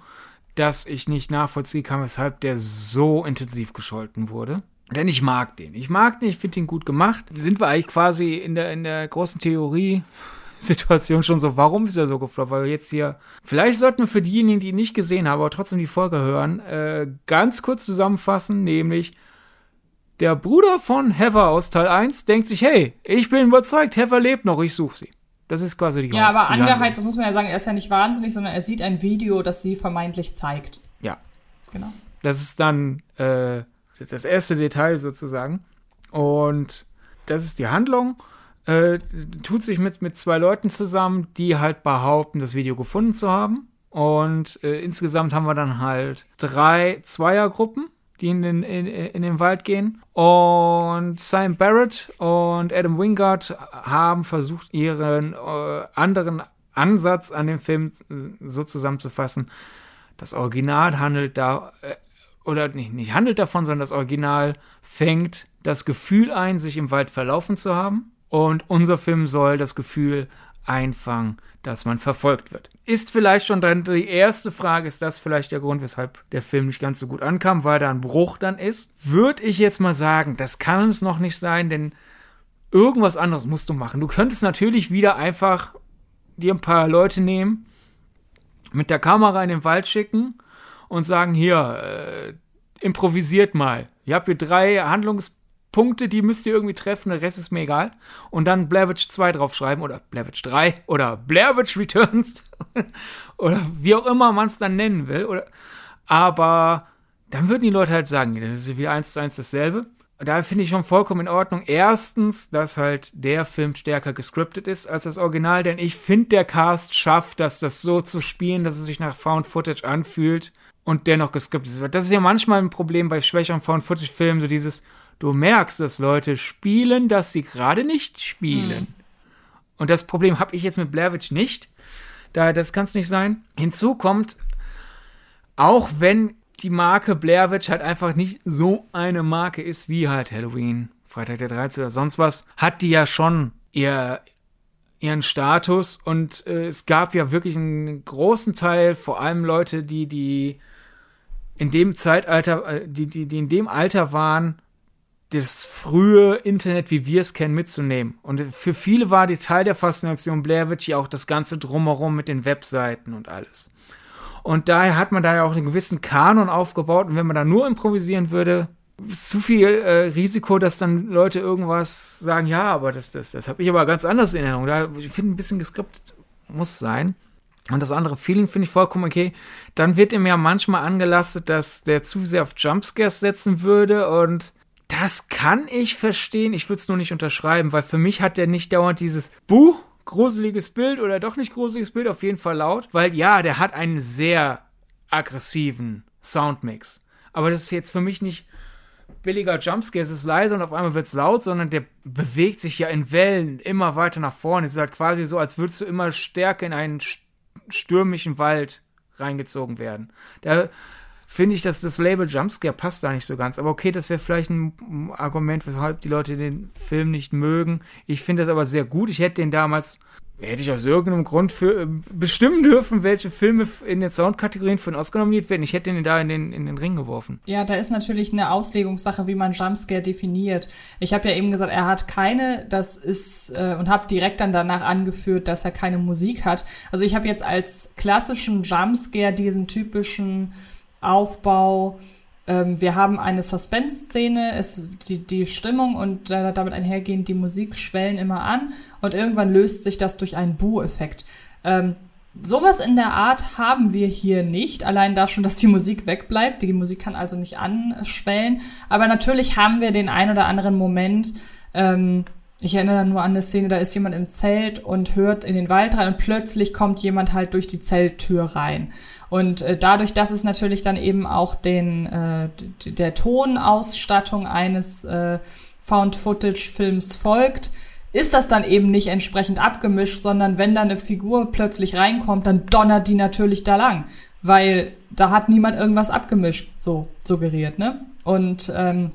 dass ich nicht nachvollziehen kann, weshalb der so intensiv gescholten wurde. Denn ich mag den. Ich mag den, ich finde ihn gut gemacht. Sind wir eigentlich quasi in der, in der großen Theorie Situation schon so, warum ist er so gefloppt? Weil jetzt hier, vielleicht sollten wir für diejenigen, die ihn nicht gesehen haben, aber trotzdem die Folge hören, äh, ganz kurz zusammenfassen, nämlich der Bruder von Heather aus Teil 1 denkt sich, hey, ich bin überzeugt, Heather lebt noch, ich suche sie. Das ist quasi die
Ja, aber angeheizt, das muss man ja sagen, er ist ja nicht wahnsinnig, sondern er sieht ein Video, das sie vermeintlich zeigt.
Ja.
Genau.
Das ist dann äh, das erste Detail sozusagen. Und das ist die Handlung. Äh, tut sich mit, mit zwei Leuten zusammen, die halt behaupten, das Video gefunden zu haben. Und äh, insgesamt haben wir dann halt drei Zweiergruppen, die in den, in, in den Wald gehen. Und Simon Barrett und Adam Wingard haben versucht, ihren äh, anderen Ansatz an dem Film so zusammenzufassen. Das Original handelt da, äh, oder nicht, nicht handelt davon, sondern das Original fängt das Gefühl ein, sich im Wald verlaufen zu haben. Und unser Film soll das Gefühl einfangen, dass man verfolgt wird. Ist vielleicht schon dann die erste Frage, ist das vielleicht der Grund, weshalb der Film nicht ganz so gut ankam, weil da ein Bruch dann ist? Würde ich jetzt mal sagen, das kann es noch nicht sein, denn irgendwas anderes musst du machen. Du könntest natürlich wieder einfach dir ein paar Leute nehmen, mit der Kamera in den Wald schicken und sagen, hier, äh, improvisiert mal. Ihr habt hier drei Handlungspunkte Punkte, die müsst ihr irgendwie treffen, der Rest ist mir egal. Und dann Blair Witch 2 draufschreiben oder Blair Witch 3 oder Blair Witch Returns oder wie auch immer man es dann nennen will. Oder, aber dann würden die Leute halt sagen, das ist wie eins zu eins dasselbe. Da finde ich schon vollkommen in Ordnung. Erstens, dass halt der Film stärker gescriptet ist als das Original, denn ich finde, der Cast schafft, dass das so zu spielen, dass es sich nach Found Footage anfühlt und dennoch gescriptet wird. Das ist ja manchmal ein Problem bei schwächeren Found Footage Filmen, so dieses, du merkst, dass Leute spielen, dass sie gerade nicht spielen. Hm. Und das Problem habe ich jetzt mit Blair Witch nicht. Da, das kann es nicht sein. Hinzu kommt, auch wenn die Marke Blair Witch halt einfach nicht so eine Marke ist wie halt Halloween, Freitag der 13. oder sonst was, hat die ja schon ihr, ihren Status und äh, es gab ja wirklich einen großen Teil, vor allem Leute, die, die in dem Zeitalter, äh, die, die, die in dem Alter waren, das frühe Internet, wie wir es kennen, mitzunehmen. Und für viele war die Teil der Faszination Blair Witch ja auch das ganze Drumherum mit den Webseiten und alles. Und daher hat man da ja auch einen gewissen Kanon aufgebaut. Und wenn man da nur improvisieren würde, ist zu viel äh, Risiko, dass dann Leute irgendwas sagen, ja, aber das, das, das habe ich aber ganz anders in Erinnerung. Da, ich finde, ein bisschen geskriptet muss sein. Und das andere Feeling finde ich vollkommen okay. Dann wird ihm ja manchmal angelastet, dass der zu sehr auf Jumpscares setzen würde und das kann ich verstehen. Ich würde es nur nicht unterschreiben, weil für mich hat der nicht dauernd dieses Buh, gruseliges Bild oder doch nicht gruseliges Bild, auf jeden Fall laut. Weil ja, der hat einen sehr aggressiven Soundmix. Aber das ist jetzt für mich nicht billiger Jumpscare, es ist leise und auf einmal wird es laut, sondern der bewegt sich ja in Wellen immer weiter nach vorne. Es ist halt quasi so, als würdest du immer stärker in einen stürmischen Wald reingezogen werden. Da finde ich, dass das Label Jumpscare passt da nicht so ganz. Aber okay, das wäre vielleicht ein Argument, weshalb die Leute den Film nicht mögen. Ich finde das aber sehr gut. Ich hätte den damals, hätte ich aus irgendeinem Grund für äh, bestimmen dürfen, welche Filme in den Soundkategorien für einen Oscar nominiert werden. Ich hätte den da in den, in den Ring geworfen.
Ja, da ist natürlich eine Auslegungssache, wie man Jumpscare definiert. Ich habe ja eben gesagt, er hat keine, das ist, äh, und habe direkt dann danach angeführt, dass er keine Musik hat. Also ich habe jetzt als klassischen Jumpscare diesen typischen Aufbau, ähm, wir haben eine Suspense-Szene, die, die Stimmung und äh, damit einhergehend die Musik schwellen immer an und irgendwann löst sich das durch einen Bu-Effekt. Ähm, sowas in der Art haben wir hier nicht, allein da schon, dass die Musik wegbleibt. Die Musik kann also nicht anschwellen, aber natürlich haben wir den ein oder anderen Moment, ähm, ich erinnere nur an eine Szene, da ist jemand im Zelt und hört in den Wald rein und plötzlich kommt jemand halt durch die Zelttür rein. Und äh, dadurch, dass es natürlich dann eben auch den äh, der Tonausstattung eines äh, Found-Footage-Films folgt, ist das dann eben nicht entsprechend abgemischt, sondern wenn da eine Figur plötzlich reinkommt, dann donnert die natürlich da lang, weil da hat niemand irgendwas abgemischt, so suggeriert, ne? Und ähm,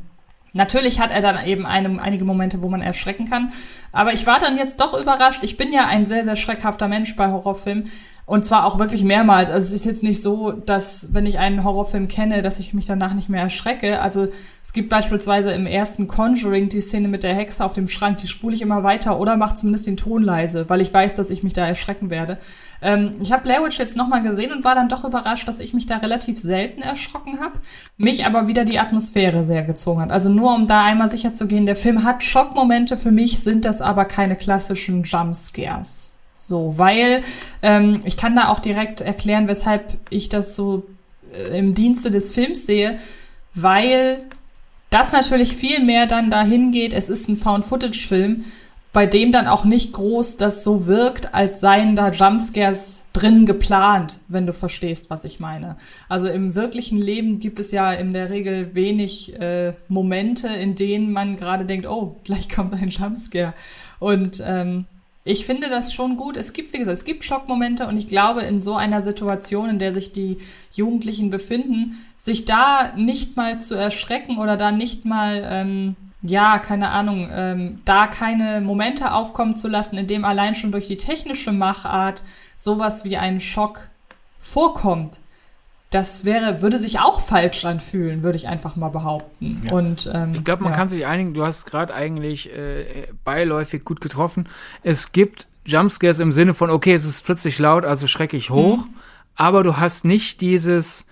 Natürlich hat er dann eben eine, einige Momente, wo man erschrecken kann. Aber ich war dann jetzt doch überrascht. Ich bin ja ein sehr, sehr schreckhafter Mensch bei Horrorfilmen. Und zwar auch wirklich mehrmals. Also es ist jetzt nicht so, dass wenn ich einen Horrorfilm kenne, dass ich mich danach nicht mehr erschrecke. Also es gibt beispielsweise im ersten Conjuring die Szene mit der Hexe auf dem Schrank, die spule ich immer weiter oder mache zumindest den Ton leise, weil ich weiß, dass ich mich da erschrecken werde. Ähm, ich habe Blair Witch jetzt nochmal gesehen und war dann doch überrascht, dass ich mich da relativ selten erschrocken habe, mich aber wieder die Atmosphäre sehr gezogen hat. Also nur um da einmal sicher zu gehen, der Film hat Schockmomente, für mich sind das aber keine klassischen Jumpscares. So, weil ähm, ich kann da auch direkt erklären, weshalb ich das so äh, im Dienste des Films sehe, weil das natürlich viel mehr dann dahin geht, es ist ein Found-Footage-Film, bei dem dann auch nicht groß das so wirkt, als seien da Jumpscares drin geplant, wenn du verstehst, was ich meine. Also im wirklichen Leben gibt es ja in der Regel wenig äh, Momente, in denen man gerade denkt, oh, gleich kommt ein Jumpscare. Und ähm, ich finde das schon gut. Es gibt, wie gesagt, es gibt Schockmomente und ich glaube, in so einer Situation, in der sich die Jugendlichen befinden, sich da nicht mal zu erschrecken oder da nicht mal, ähm, ja, keine Ahnung, ähm, da keine Momente aufkommen zu lassen, in dem allein schon durch die technische Machart sowas wie ein Schock vorkommt das wäre, würde sich auch falsch anfühlen, würde ich einfach mal behaupten. Ja. Und ähm,
ich glaube, man ja. kann sich einigen. Du hast gerade eigentlich äh, beiläufig gut getroffen. Es gibt Jumpscares im Sinne von, okay, es ist plötzlich laut, also schrecke ich hoch. Mhm. Aber du hast nicht dieses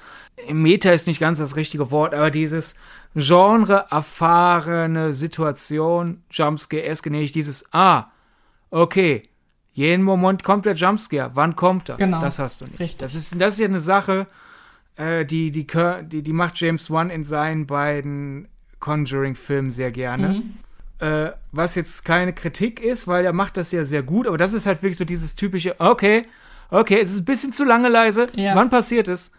Meta ist nicht ganz das richtige Wort, aber dieses Genre erfahrene Situation, Jumpscare, erst genehmigt dieses, ah, okay, jeden Moment kommt der Jumpscare, wann kommt er?
Genau.
Das hast du nicht.
Richtig.
Das ist, das ist ja eine Sache, äh, die, die, die, die macht James Wan in seinen beiden Conjuring-Filmen sehr gerne. Mhm. Äh, was jetzt keine Kritik ist, weil er macht das ja sehr gut, aber das ist halt wirklich so dieses typische, okay, okay, es ist ein bisschen zu lange leise, ja. wann passiert es?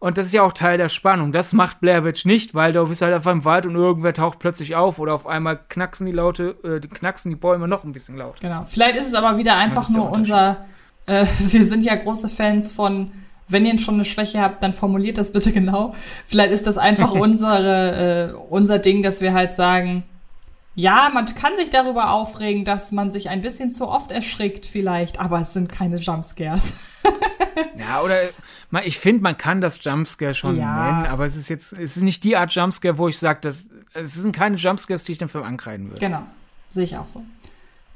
Und das ist ja auch Teil der Spannung. Das macht Blair Witch nicht, weil du bist halt auf einem Wald und irgendwer taucht plötzlich auf oder auf einmal knacksen die Laute, äh, die knacksen die Bäume noch ein bisschen laut.
Genau. Vielleicht ist es aber wieder einfach nur unser, äh, wir sind ja große Fans von wenn ihr schon eine Schwäche habt, dann formuliert das bitte genau. Vielleicht ist das einfach unsere, äh, unser Ding, dass wir halt sagen, ja, man kann sich darüber aufregen, dass man sich ein bisschen zu oft erschrickt vielleicht, aber es sind keine Jumpscares.
ja, oder ich finde, man kann das Jumpscare schon ja. nennen, aber es ist jetzt, es ist nicht die Art Jumpscare, wo ich sage, es sind keine Jumpscares, die ich dem Film ankreiden würde.
Genau, sehe ich auch so.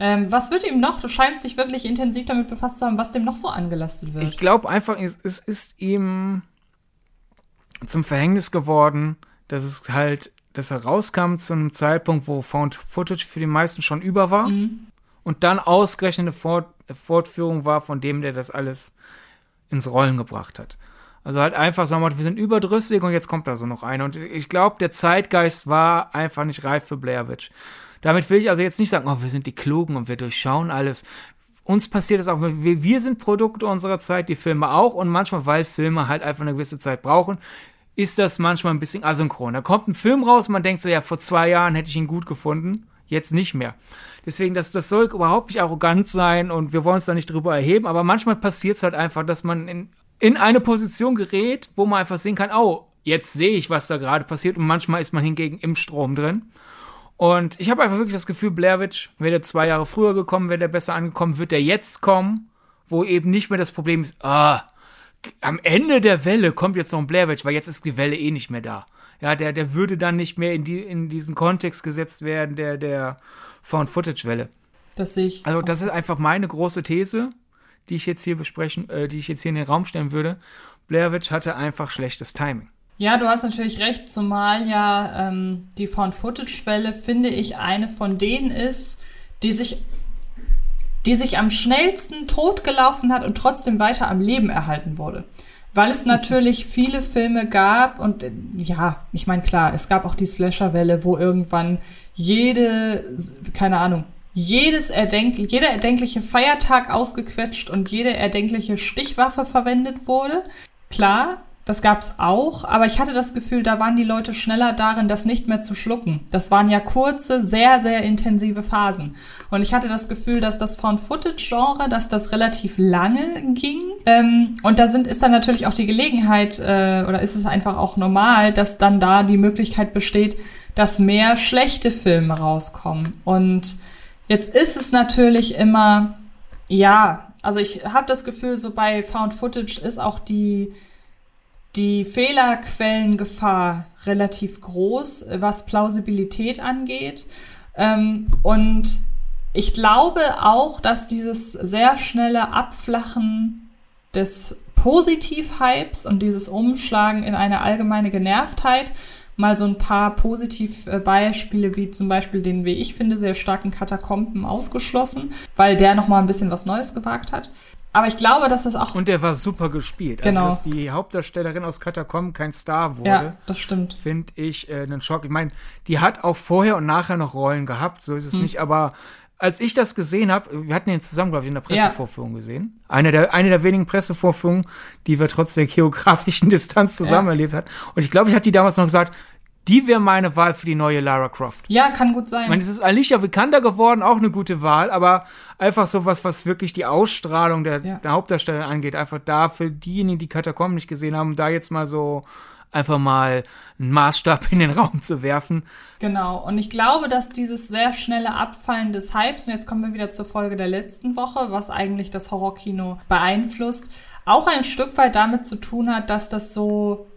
Ähm, was wird ihm noch? Du scheinst dich wirklich intensiv damit befasst zu haben, was dem noch so angelastet wird.
Ich glaube einfach, es, es ist ihm zum Verhängnis geworden, dass es halt, dass er rauskam zu einem Zeitpunkt, wo Found Footage für die meisten schon über war. Mhm. Und dann ausgerechnet eine Fort Fortführung war von dem, der das alles ins Rollen gebracht hat. Also halt einfach sagen wir, wir sind überdrüssig und jetzt kommt da so noch einer. Und ich glaube, der Zeitgeist war einfach nicht reif für Blair Witch. Damit will ich also jetzt nicht sagen, oh, wir sind die Klugen und wir durchschauen alles. Uns passiert es auch, wir, wir sind Produkte unserer Zeit, die Filme auch und manchmal, weil Filme halt einfach eine gewisse Zeit brauchen, ist das manchmal ein bisschen asynchron. Da kommt ein Film raus, man denkt so, ja, vor zwei Jahren hätte ich ihn gut gefunden, jetzt nicht mehr. Deswegen, das, das soll überhaupt nicht arrogant sein und wir wollen uns da nicht drüber erheben, aber manchmal passiert es halt einfach, dass man in, in eine Position gerät, wo man einfach sehen kann, oh, jetzt sehe ich, was da gerade passiert und manchmal ist man hingegen im Strom drin. Und ich habe einfach wirklich das Gefühl, Blair Witch, wäre der zwei Jahre früher gekommen, wäre der besser angekommen, wird der jetzt kommen, wo eben nicht mehr das Problem ist, ah, am Ende der Welle kommt jetzt noch ein Blair Witch, weil jetzt ist die Welle eh nicht mehr da. Ja, der, der würde dann nicht mehr in, die, in diesen Kontext gesetzt werden, der, der Found-Footage-Welle.
Das sehe ich.
Also, das ist einfach meine große These, die ich jetzt hier besprechen, äh, die ich jetzt hier in den Raum stellen würde. Blair Witch hatte einfach schlechtes Timing.
Ja, du hast natürlich recht, zumal ja ähm, die Found-Footage-Welle, finde ich, eine von denen ist, die sich, die sich am schnellsten totgelaufen hat und trotzdem weiter am Leben erhalten wurde. Weil es natürlich viele Filme gab und äh, ja, ich meine, klar, es gab auch die Slasher-Welle, wo irgendwann jede, keine Ahnung, jedes erdenk jeder erdenkliche Feiertag ausgequetscht und jede erdenkliche Stichwaffe verwendet wurde. Klar, das gab's auch, aber ich hatte das Gefühl, da waren die Leute schneller darin, das nicht mehr zu schlucken. Das waren ja kurze, sehr, sehr intensive Phasen. Und ich hatte das Gefühl, dass das Found-Footage-Genre, dass das relativ lange ging. Ähm, und da sind, ist dann natürlich auch die Gelegenheit, äh, oder ist es einfach auch normal, dass dann da die Möglichkeit besteht, dass mehr schlechte Filme rauskommen. Und jetzt ist es natürlich immer, ja, also ich habe das Gefühl, so bei Found Footage ist auch die die Fehlerquellengefahr relativ groß, was Plausibilität angeht. Ähm, und ich glaube auch, dass dieses sehr schnelle Abflachen des Positiv-Hypes und dieses Umschlagen in eine allgemeine Genervtheit mal so ein paar Positivbeispiele, wie zum Beispiel den, wie ich finde, sehr starken Katakomben ausgeschlossen, weil der nochmal ein bisschen was Neues gewagt hat. Aber ich glaube, dass das auch.
Und der war super gespielt.
Genau.
Also, dass die Hauptdarstellerin aus Katakomben kein Star wurde.
Ja, das stimmt.
Finde ich äh, einen Schock. Ich meine, die hat auch vorher und nachher noch Rollen gehabt, so ist es hm. nicht, aber als ich das gesehen habe, wir hatten ihn zusammen, glaube ich, in der Pressevorführung ja. gesehen. Eine der, eine der wenigen Pressevorführungen, die wir trotz der geografischen Distanz zusammen ja. erlebt hat. Und ich glaube, ich hatte die damals noch gesagt, die wäre meine Wahl für die neue Lara Croft.
Ja, kann gut sein. Ich
meine, es ist Alicia Vikander geworden, auch eine gute Wahl, aber einfach sowas, was wirklich die Ausstrahlung der, ja. der Hauptdarsteller angeht, einfach da für diejenigen, die Katakomben nicht gesehen haben, da jetzt mal so einfach mal einen Maßstab in den Raum zu werfen.
Genau, und ich glaube, dass dieses sehr schnelle Abfallen des Hypes, und jetzt kommen wir wieder zur Folge der letzten Woche, was eigentlich das Horrorkino beeinflusst, auch ein Stück weit damit zu tun hat, dass das so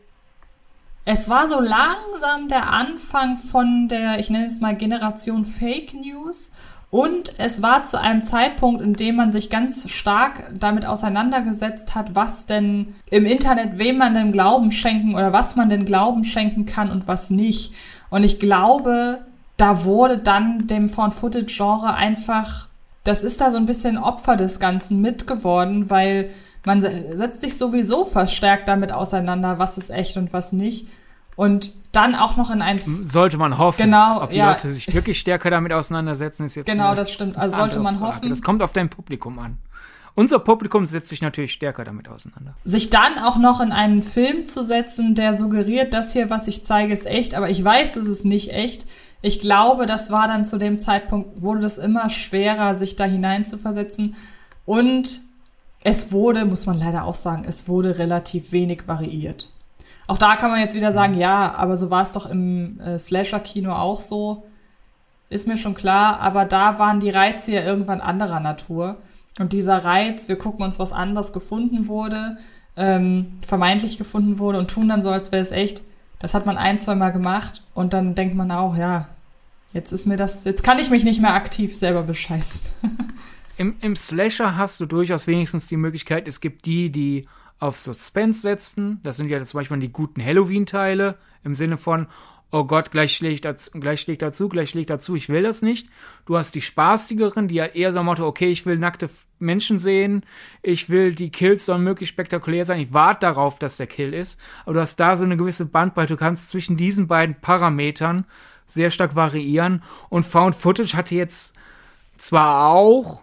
es war so langsam der Anfang von der, ich nenne es mal Generation Fake News. Und es war zu einem Zeitpunkt, in dem man sich ganz stark damit auseinandergesetzt hat, was denn im Internet, wem man denn Glauben schenken oder was man denn Glauben schenken kann und was nicht. Und ich glaube, da wurde dann dem Found-Footage-Genre einfach, das ist da so ein bisschen Opfer des Ganzen mitgeworden, weil man setzt sich sowieso verstärkt damit auseinander, was ist echt und was nicht. Und dann auch noch in ein.
Sollte man hoffen.
Genau.
Ob die ja. Leute sich wirklich stärker damit auseinandersetzen, ist jetzt.
Genau, das stimmt. Also sollte man
Frage.
hoffen.
Das kommt auf dein Publikum an. Unser Publikum setzt sich natürlich stärker damit auseinander.
Sich dann auch noch in einen Film zu setzen, der suggeriert, das hier, was ich zeige, ist echt, aber ich weiß, es ist nicht echt. Ich glaube, das war dann zu dem Zeitpunkt, wurde das immer schwerer, sich da hineinzuversetzen. Und es wurde, muss man leider auch sagen, es wurde relativ wenig variiert. Auch da kann man jetzt wieder sagen, ja, aber so war es doch im äh, Slasher-Kino auch so. Ist mir schon klar, aber da waren die Reize ja irgendwann anderer Natur. Und dieser Reiz, wir gucken uns was an, was gefunden wurde, ähm, vermeintlich gefunden wurde und tun dann so, als wäre es echt, das hat man ein, zwei Mal gemacht und dann denkt man auch, ja, jetzt ist mir das, jetzt kann ich mich nicht mehr aktiv selber bescheißen.
Im, Im Slasher hast du durchaus wenigstens die Möglichkeit, es gibt die, die auf Suspense setzen. Das sind ja zum Beispiel die guten Halloween-Teile im Sinne von, oh Gott, gleich schlägt dazu, gleich schlägt dazu, gleich schlägt dazu, ich will das nicht. Du hast die spaßigeren, die ja eher so Motto, okay, ich will nackte Menschen sehen, ich will, die Kills sollen möglichst spektakulär sein, ich warte darauf, dass der Kill ist. Aber du hast da so eine gewisse Bandbreite, du kannst zwischen diesen beiden Parametern sehr stark variieren und Found Footage hatte jetzt zwar auch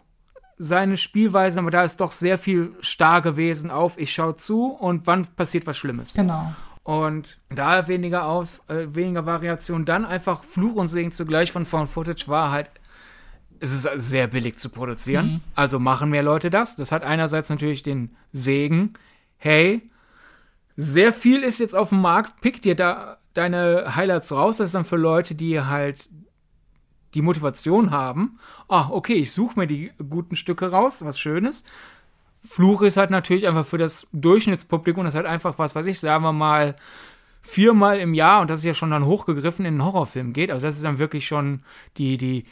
seine Spielweise, aber da ist doch sehr viel starr gewesen auf, ich schaue zu und wann passiert was Schlimmes.
Genau.
Und da weniger aus, äh, weniger Variation, dann einfach Fluch und Segen zugleich von Found Footage war halt, es ist sehr billig zu produzieren. Mhm. Also machen mehr Leute das. Das hat einerseits natürlich den Segen, hey, sehr viel ist jetzt auf dem Markt, pick dir da deine Highlights raus. Das ist dann für Leute, die halt die Motivation haben, ah, okay, ich suche mir die guten Stücke raus, was Schönes. Fluch ist halt natürlich einfach für das Durchschnittspublikum, das ist halt einfach was, was ich, sagen wir mal, viermal im Jahr, und das ist ja schon dann hochgegriffen, in einen Horrorfilm geht. Also das ist dann wirklich schon die, die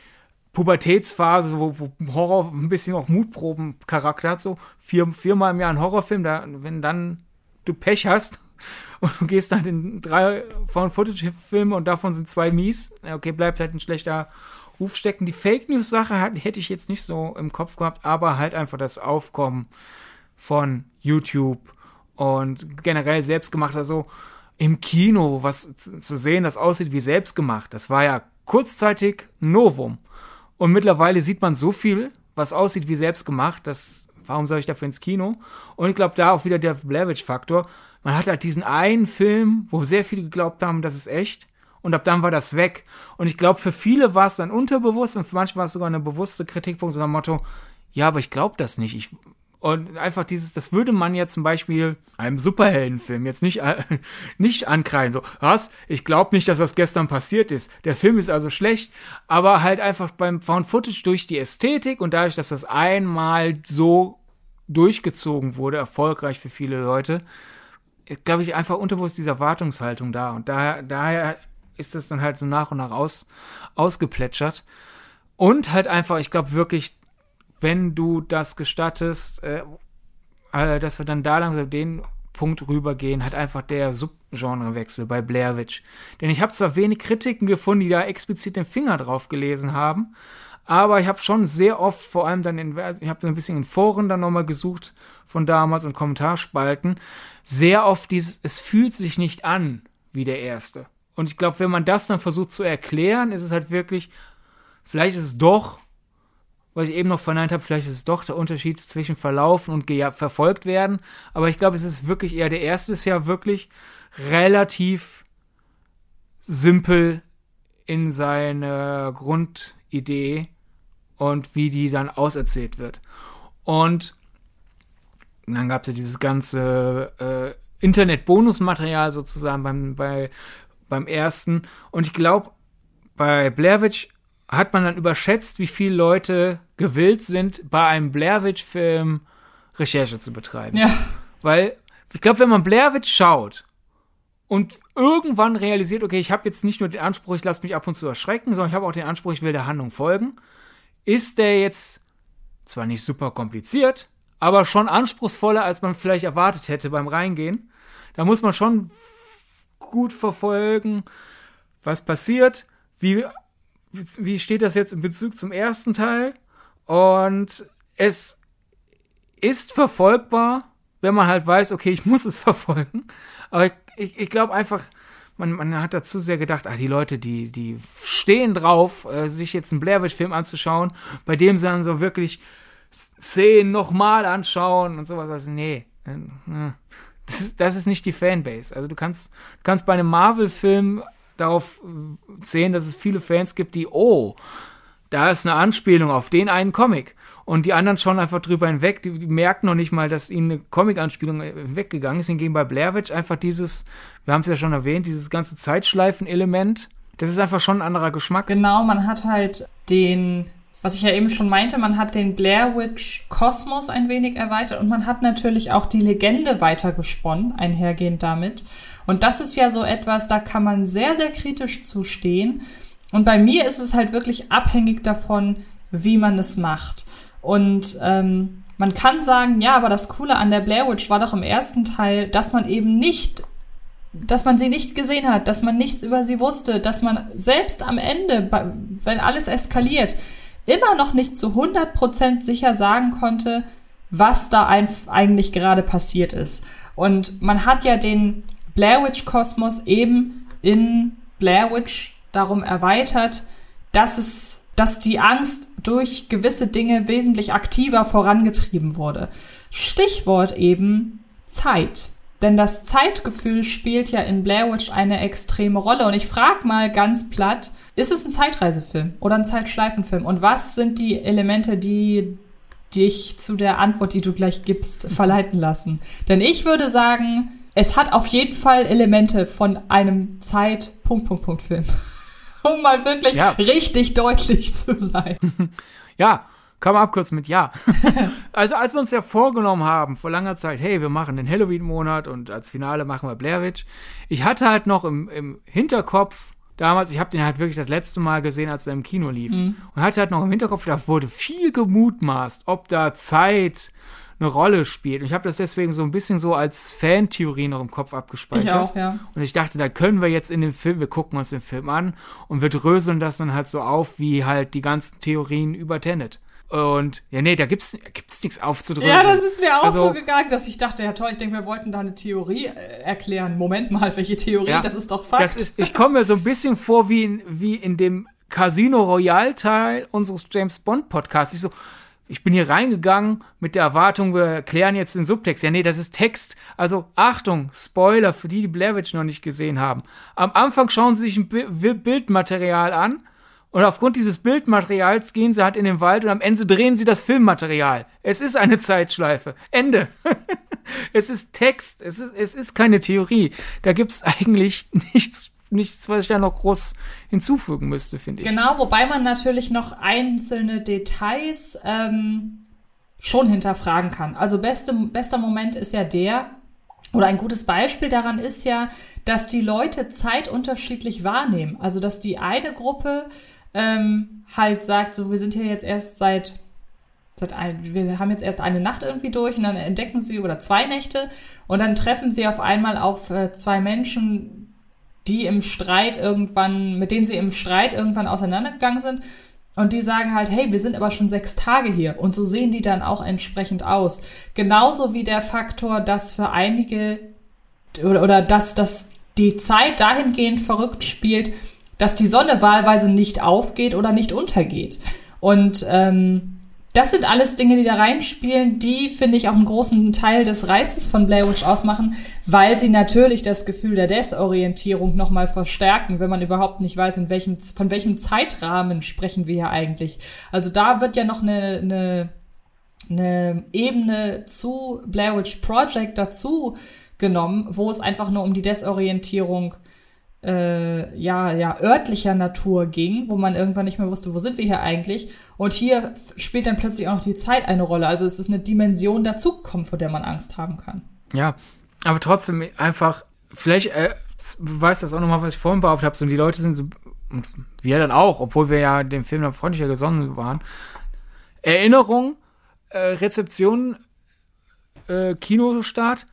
Pubertätsphase, wo, wo Horror ein bisschen auch Mutprobencharakter hat, so vier, viermal im Jahr ein Horrorfilm, da, wenn dann du Pech hast, und du gehst dann in drei Found-Footage-Filme und davon sind zwei mies. Okay, bleibt halt ein schlechter Ruf stecken. Die Fake News-Sache hätte ich jetzt nicht so im Kopf gehabt, aber halt einfach das Aufkommen von YouTube und generell selbstgemacht. Also im Kino was zu sehen, das aussieht wie selbstgemacht. Das war ja kurzzeitig Novum. Und mittlerweile sieht man so viel, was aussieht wie selbstgemacht, dass, warum soll ich dafür ins Kino? Und ich glaube, da auch wieder der Blair Faktor. Man hat halt diesen einen Film, wo sehr viele geglaubt haben, das ist echt. Und ab dann war das weg. Und ich glaube, für viele war es dann unterbewusst und für manche war es sogar eine bewusste Kritikpunkt, so nach Motto, ja, aber ich glaube das nicht. Ich, und einfach dieses, das würde man ja zum Beispiel einem Superheldenfilm jetzt nicht, äh, nicht ankreiden. So, was? Ich glaube nicht, dass das gestern passiert ist. Der Film ist also schlecht, aber halt einfach beim Found Footage durch die Ästhetik und dadurch, dass das einmal so durchgezogen wurde, erfolgreich für viele Leute, glaube ich, einfach unterbewusst diese Erwartungshaltung da. Und daher, daher ist das dann halt so nach und nach aus, ausgeplätschert. Und halt einfach, ich glaube wirklich, wenn du das gestattest, äh, äh, dass wir dann da langsam den Punkt rübergehen, hat einfach der Subgenrewechsel bei Blair Witch. Denn ich habe zwar wenig Kritiken gefunden, die da explizit den Finger drauf gelesen haben, aber ich habe schon sehr oft, vor allem dann in, ich habe so ein bisschen in Foren dann nochmal gesucht von damals und Kommentarspalten, sehr oft dieses, es fühlt sich nicht an wie der erste. Und ich glaube, wenn man das dann versucht zu erklären, ist es halt wirklich, vielleicht ist es doch was ich eben noch verneint habe, vielleicht ist es doch der Unterschied zwischen verlaufen und verfolgt werden. Aber ich glaube, es ist wirklich eher der erste ist ja wirklich relativ simpel in seiner Grundidee und wie die dann auserzählt wird. Und dann gab es ja dieses ganze äh, Internet-Bonusmaterial sozusagen beim, bei, beim ersten. Und ich glaube, bei Blair Witch hat man dann überschätzt, wie viele Leute gewillt sind, bei einem Blair Witch-Film Recherche zu betreiben.
Ja.
Weil ich glaube, wenn man Blair Witch schaut und irgendwann realisiert, okay, ich habe jetzt nicht nur den Anspruch, ich lasse mich ab und zu erschrecken, sondern ich habe auch den Anspruch, ich will der Handlung folgen, ist der jetzt zwar nicht super kompliziert, aber schon anspruchsvoller, als man vielleicht erwartet hätte beim Reingehen. Da muss man schon gut verfolgen, was passiert, wie wie steht das jetzt in Bezug zum ersten Teil? Und es ist verfolgbar, wenn man halt weiß, okay, ich muss es verfolgen. Aber ich, ich glaube einfach, man, man hat dazu sehr gedacht, ah, die Leute, die, die stehen drauf, äh, sich jetzt einen Blair Witch-Film anzuschauen, bei dem sie dann so wirklich Szenen nochmal anschauen und sowas. Also, nee. Äh, äh, das ist, nicht die Fanbase. Also du kannst, kannst bei einem Marvel-Film darauf sehen, dass es viele Fans gibt, die, oh, da ist eine Anspielung auf den einen Comic. Und die anderen schauen einfach drüber hinweg, die, die merken noch nicht mal, dass ihnen eine Comic-Anspielung weggegangen ist. Hingegen bei Blair Witch einfach dieses, wir haben es ja schon erwähnt, dieses ganze Zeitschleifen-Element, das ist einfach schon ein anderer Geschmack.
Genau, man hat halt den, was ich ja eben schon meinte, man hat den Blair Witch Kosmos ein wenig erweitert und man hat natürlich auch die Legende weitergesponnen, einhergehend damit. Und das ist ja so etwas, da kann man sehr, sehr kritisch zustehen. Und bei mir ist es halt wirklich abhängig davon, wie man es macht. Und ähm, man kann sagen, ja, aber das Coole an der Blair Witch war doch im ersten Teil, dass man eben nicht, dass man sie nicht gesehen hat, dass man nichts über sie wusste, dass man selbst am Ende, wenn alles eskaliert, immer noch nicht zu 100% sicher sagen konnte, was da eigentlich gerade passiert ist. Und man hat ja den Blair Witch Kosmos eben in Blair Witch darum erweitert, dass es, dass die Angst durch gewisse Dinge wesentlich aktiver vorangetrieben wurde. Stichwort eben Zeit. Denn das Zeitgefühl spielt ja in Blair Witch eine extreme Rolle. Und ich frage mal ganz platt, ist es ein Zeitreisefilm oder ein Zeitschleifenfilm? Und was sind die Elemente, die dich zu der Antwort, die du gleich gibst, verleiten lassen? Denn ich würde sagen, es hat auf jeden Fall Elemente von einem Zeit Punkt Punkt Punkt Film. um mal wirklich ja. richtig deutlich zu sein.
ja, kann man abkürzen mit ja. also als wir uns ja vorgenommen haben vor langer Zeit, hey, wir machen den Halloween-Monat und als Finale machen wir Blair Witch. Ich hatte halt noch im, im Hinterkopf damals, ich habe den halt wirklich das letzte Mal gesehen, als er im Kino lief. Mhm. Und hatte halt noch im Hinterkopf, da wurde viel gemutmaßt, ob da Zeit eine Rolle spielt. Und ich habe das deswegen so ein bisschen so als Fantheorie noch im Kopf abgespeichert.
Ich auch, ja.
Und ich dachte, da können wir jetzt in dem Film, wir gucken uns den Film an und wir dröseln das dann halt so auf, wie halt die ganzen Theorien über Tenet. Und ja, nee, da gibt's, gibt's nichts aufzudrücken.
Ja, das ist mir auch also, so gegangen, dass ich dachte, ja toll, ich denke, wir wollten da eine Theorie äh, erklären. Moment mal, welche Theorie? Ja, das ist doch Fakt.
Ist, ich komme mir so ein bisschen vor wie in, wie in dem Casino Royale Teil unseres James Bond Podcasts. Ich so, ich bin hier reingegangen mit der Erwartung, wir erklären jetzt den Subtext. Ja, nee, das ist Text. Also Achtung, Spoiler für die, die Blair Witch noch nicht gesehen haben. Am Anfang schauen sie sich ein Bildmaterial an und aufgrund dieses Bildmaterials gehen sie halt in den Wald und am Ende drehen sie das Filmmaterial. Es ist eine Zeitschleife. Ende. es ist Text. Es ist, es ist keine Theorie. Da gibt's eigentlich nichts nichts, was ich da noch groß hinzufügen müsste, finde ich.
Genau, wobei man natürlich noch einzelne Details ähm, schon hinterfragen kann. Also beste, bester Moment ist ja der, oder ein gutes Beispiel daran ist ja, dass die Leute Zeit unterschiedlich wahrnehmen. Also dass die eine Gruppe ähm, halt sagt, so wir sind hier jetzt erst seit, seit ein, wir haben jetzt erst eine Nacht irgendwie durch und dann entdecken sie oder zwei Nächte und dann treffen sie auf einmal auf äh, zwei Menschen, die im Streit irgendwann, mit denen sie im Streit irgendwann auseinandergegangen sind. Und die sagen halt, hey, wir sind aber schon sechs Tage hier. Und so sehen die dann auch entsprechend aus. Genauso wie der Faktor, dass für einige oder, oder dass, dass die Zeit dahingehend verrückt spielt, dass die Sonne wahlweise nicht aufgeht oder nicht untergeht. Und ähm, das sind alles Dinge, die da reinspielen, die, finde ich, auch einen großen Teil des Reizes von Blair Witch ausmachen, weil sie natürlich das Gefühl der Desorientierung nochmal verstärken, wenn man überhaupt nicht weiß, in welchem, von welchem Zeitrahmen sprechen wir hier eigentlich. Also da wird ja noch eine, eine, eine Ebene zu Blair Witch Project dazu genommen, wo es einfach nur um die Desorientierung äh, ja, ja, örtlicher Natur ging, wo man irgendwann nicht mehr wusste, wo sind wir hier eigentlich. Und hier spielt dann plötzlich auch noch die Zeit eine Rolle. Also es ist eine Dimension dazugekommen, vor der man Angst haben kann.
Ja, aber trotzdem einfach, vielleicht äh, das auch nochmal, was ich vorhin behauptet habe, so die Leute sind so, wir dann auch, obwohl wir ja dem Film dann freundlicher gesonnen waren. Erinnerung, äh, Rezeption, äh, Kinostart,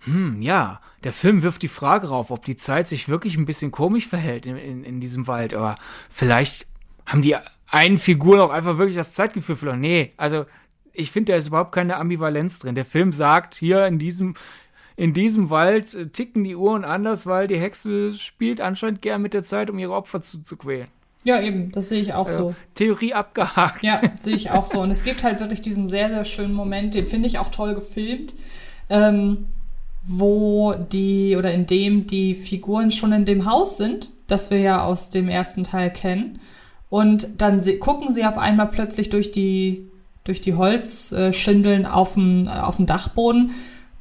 hm, ja, der Film wirft die Frage rauf, ob die Zeit sich wirklich ein bisschen komisch verhält in, in, in diesem Wald. Aber vielleicht haben die einen Figuren auch einfach wirklich das Zeitgefühl verloren. Nee, also ich finde, da ist überhaupt keine Ambivalenz drin. Der Film sagt, hier in diesem, in diesem Wald äh, ticken die Uhren anders, weil die Hexe spielt anscheinend gern mit der Zeit, um ihre Opfer zu, zu quälen.
Ja, eben, das sehe ich auch also, so.
Theorie abgehakt.
Ja, sehe ich auch so. Und es gibt halt wirklich diesen sehr, sehr schönen Moment, den finde ich auch toll gefilmt. Ähm, wo die oder in dem die Figuren schon in dem Haus sind, das wir ja aus dem ersten Teil kennen. Und dann gucken sie auf einmal plötzlich durch die, durch die Holzschindeln auf dem, auf dem Dachboden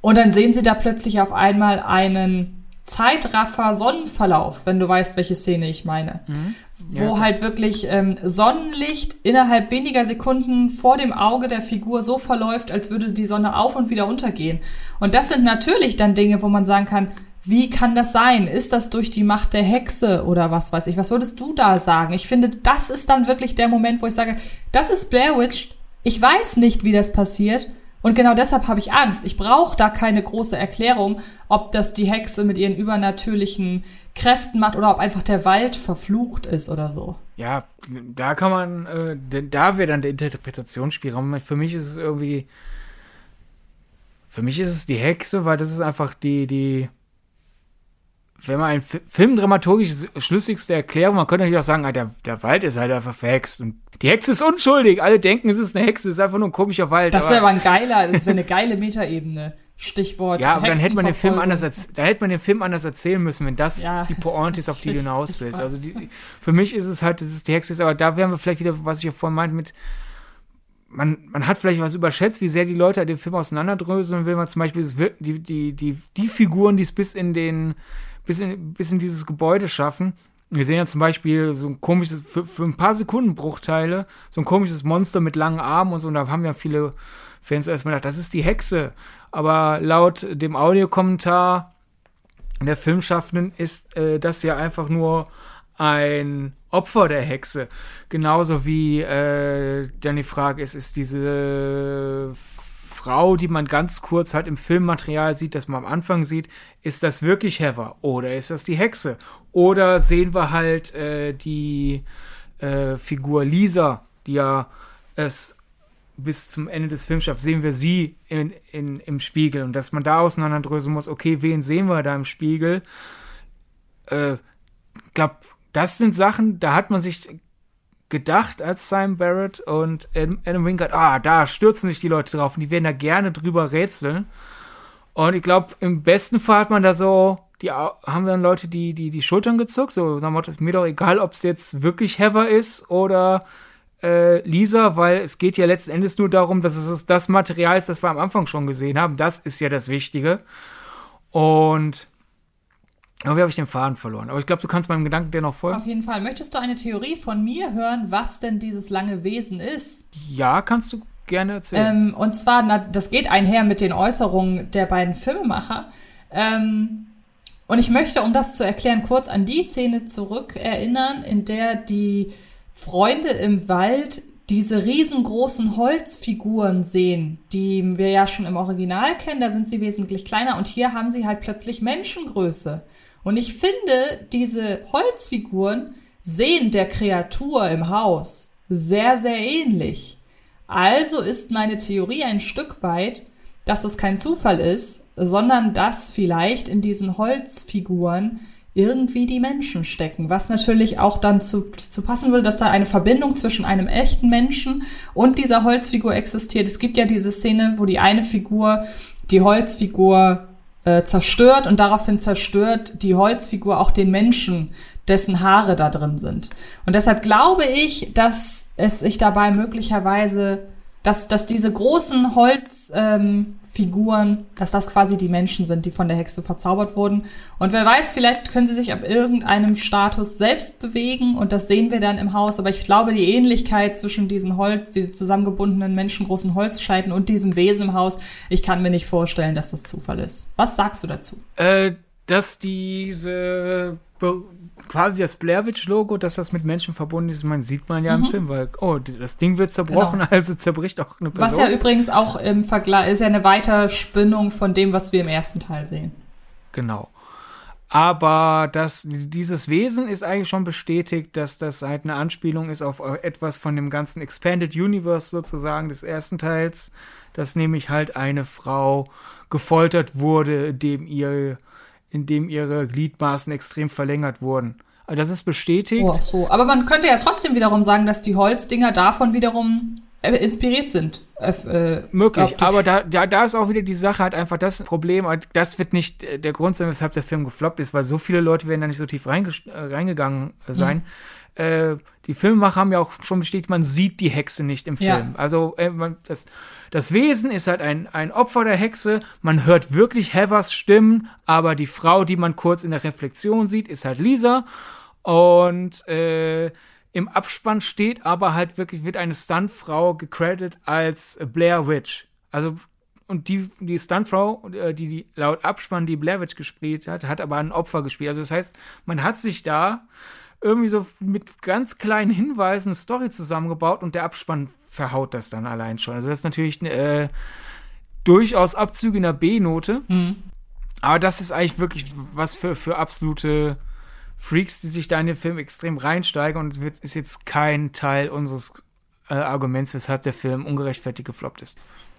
und dann sehen sie da plötzlich auf einmal einen Zeitraffer Sonnenverlauf, wenn du weißt, welche Szene ich meine. Mhm wo ja, halt wirklich ähm, Sonnenlicht innerhalb weniger Sekunden vor dem Auge der Figur so verläuft, als würde die Sonne auf und wieder untergehen. Und das sind natürlich dann Dinge, wo man sagen kann, wie kann das sein? Ist das durch die Macht der Hexe oder was weiß ich? Was würdest du da sagen? Ich finde, das ist dann wirklich der Moment, wo ich sage, das ist Blair Witch. Ich weiß nicht, wie das passiert. Und genau deshalb habe ich Angst. Ich brauche da keine große Erklärung, ob das die Hexe mit ihren übernatürlichen Kräften macht oder ob einfach der Wald verflucht ist oder so.
Ja, da kann man, äh, da wäre dann der Interpretationsspielraum. Für mich ist es irgendwie, für mich ist es die Hexe, weil das ist einfach die, die, wenn man ein filmdramaturgisch schlüssigste Erklärung, man könnte natürlich auch sagen, ah, der, der Wald ist halt einfach verhext und die Hexe ist unschuldig. Alle denken, es ist eine Hexe, es ist einfach nur ein komischer Wald.
Das wäre aber ein geiler, das wäre eine geile Metaebene. Stichwort.
Ja, aber dann hätte man den Film anders, da hätte man den Film anders erzählen müssen, wenn das ja. die Pointe ist, auf die du hinaus willst. Also die, für mich ist es halt, das ist die Hexe ist, aber da wären wir vielleicht wieder, was ich ja vorhin meinte, mit man, man hat vielleicht was überschätzt, wie sehr die Leute den Film auseinanderdröseln will man zum Beispiel die, die, die, die Figuren, die es bis in den, bis in, bis in dieses Gebäude schaffen, wir sehen ja zum Beispiel so ein komisches, für, für ein paar Sekunden Bruchteile, so ein komisches Monster mit langen Armen und so. Und da haben ja viele Fans erstmal gedacht, das ist die Hexe. Aber laut dem Audiokommentar der Filmschaffenden ist äh, das ja einfach nur ein Opfer der Hexe. Genauso wie äh, dann die Frage ist, ist diese Frau, die man ganz kurz halt im Filmmaterial sieht, das man am Anfang sieht, ist das wirklich Heather oder ist das die Hexe? Oder sehen wir halt äh, die äh, Figur Lisa, die ja es bis zum Ende des Films schafft, sehen wir sie in, in, im Spiegel und dass man da auseinanderdröseln muss, okay, wen sehen wir da im Spiegel? Äh, glaube, das sind Sachen, da hat man sich gedacht als Simon Barrett und Adam Wingard, ah, da stürzen sich die Leute drauf und die werden da gerne drüber rätseln. Und ich glaube, im besten Fall hat man da so, die haben dann Leute, die, die, die Schultern gezuckt, so, nach Motto, mir doch egal, ob es jetzt wirklich Heather ist oder äh, Lisa, weil es geht ja letzten Endes nur darum, dass es das Material ist, das wir am Anfang schon gesehen haben. Das ist ja das Wichtige. Und irgendwie habe ich den Faden verloren. Aber ich glaube, du kannst meinem Gedanken dennoch folgen.
Auf jeden Fall. Möchtest du eine Theorie von mir hören, was denn dieses lange Wesen ist?
Ja, kannst du gerne erzählen.
Ähm, und zwar, na, das geht einher mit den Äußerungen der beiden Filmemacher. Ähm, und ich möchte, um das zu erklären, kurz an die Szene zurückerinnern, in der die Freunde im Wald diese riesengroßen Holzfiguren sehen, die wir ja schon im Original kennen, da sind sie wesentlich kleiner und hier haben sie halt plötzlich Menschengröße. Und ich finde, diese Holzfiguren sehen der Kreatur im Haus sehr, sehr ähnlich. Also ist meine Theorie ein Stück weit, dass es kein Zufall ist, sondern dass vielleicht in diesen Holzfiguren irgendwie die Menschen stecken, was natürlich auch dann zu, zu passen würde, dass da eine Verbindung zwischen einem echten Menschen und dieser Holzfigur existiert. Es gibt ja diese Szene, wo die eine Figur die Holzfigur äh, zerstört und daraufhin zerstört die Holzfigur auch den Menschen, dessen Haare da drin sind. Und deshalb glaube ich, dass es sich dabei möglicherweise, dass, dass diese großen Holz, ähm, dass das quasi die Menschen sind, die von der Hexe verzaubert wurden. Und wer weiß, vielleicht können sie sich ab irgendeinem Status selbst bewegen und das sehen wir dann im Haus. Aber ich glaube, die Ähnlichkeit zwischen diesen Holz, diese zusammengebundenen menschengroßen Holzscheiten und diesem Wesen im Haus, ich kann mir nicht vorstellen, dass das Zufall ist. Was sagst du dazu?
Äh, dass diese quasi das Blair Witch Logo, dass das mit Menschen verbunden ist, man sieht man ja mhm. im Film, weil oh, das Ding wird zerbrochen, genau. also zerbricht auch eine
Person. Was ja übrigens auch im Vergleich ist ja eine Weiterspinnung von dem, was wir im ersten Teil sehen.
Genau. Aber das, dieses Wesen ist eigentlich schon bestätigt, dass das halt eine Anspielung ist auf etwas von dem ganzen Expanded Universe sozusagen des ersten Teils, dass nämlich halt eine Frau gefoltert wurde, dem ihr in dem ihre Gliedmaßen extrem verlängert wurden. Also das ist bestätigt.
Oh, so. Aber man könnte ja trotzdem wiederum sagen, dass die Holzdinger davon wiederum äh, inspiriert sind.
Äh, äh Möglich, optisch. aber da, da, da ist auch wieder die Sache halt einfach das Problem, das wird nicht äh, der Grund sein, weshalb der Film gefloppt ist, weil so viele Leute werden da nicht so tief reingegangen sein. Mhm. Äh, die Filmemacher haben ja auch schon bestätigt, man sieht die Hexe nicht im Film. Ja. Also äh, man, das, das Wesen ist halt ein, ein Opfer der Hexe. Man hört wirklich Heathers Stimmen, aber die Frau, die man kurz in der Reflexion sieht, ist halt Lisa. Und äh, im Abspann steht aber halt wirklich, wird eine Stuntfrau gecredited als Blair Witch. Also, und die, die Stuntfrau, äh, die, die laut Abspann die Blair Witch gespielt hat, hat aber ein Opfer gespielt. Also das heißt, man hat sich da irgendwie so mit ganz kleinen Hinweisen eine Story zusammengebaut und der Abspann verhaut das dann allein schon. Also das ist natürlich äh, durchaus Abzüge in der B-Note. Mhm. Aber das ist eigentlich wirklich was für, für absolute Freaks, die sich da in den Film extrem reinsteigen und wird, ist jetzt kein Teil unseres äh, Arguments, weshalb der Film ungerechtfertigt gefloppt ist.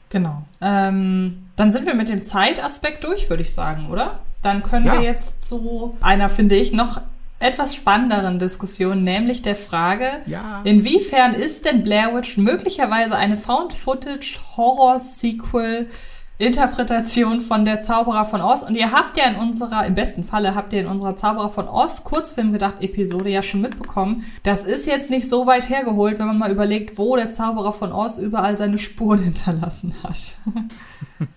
Genau. Ähm, dann sind wir mit dem Zeitaspekt durch, würde ich sagen, oder? Dann können ja. wir jetzt zu einer, finde ich, noch etwas spannenderen Diskussion, nämlich der Frage, ja. inwiefern ist denn Blair Witch möglicherweise eine Found-Footage-Horror-Sequel Interpretation von der Zauberer von Oz. Und ihr habt ja in unserer, im besten Falle habt ihr in unserer Zauberer von Oz Kurzfilm gedacht Episode ja schon mitbekommen. Das ist jetzt nicht so weit hergeholt, wenn man mal überlegt, wo der Zauberer von Oz überall seine Spuren hinterlassen hat.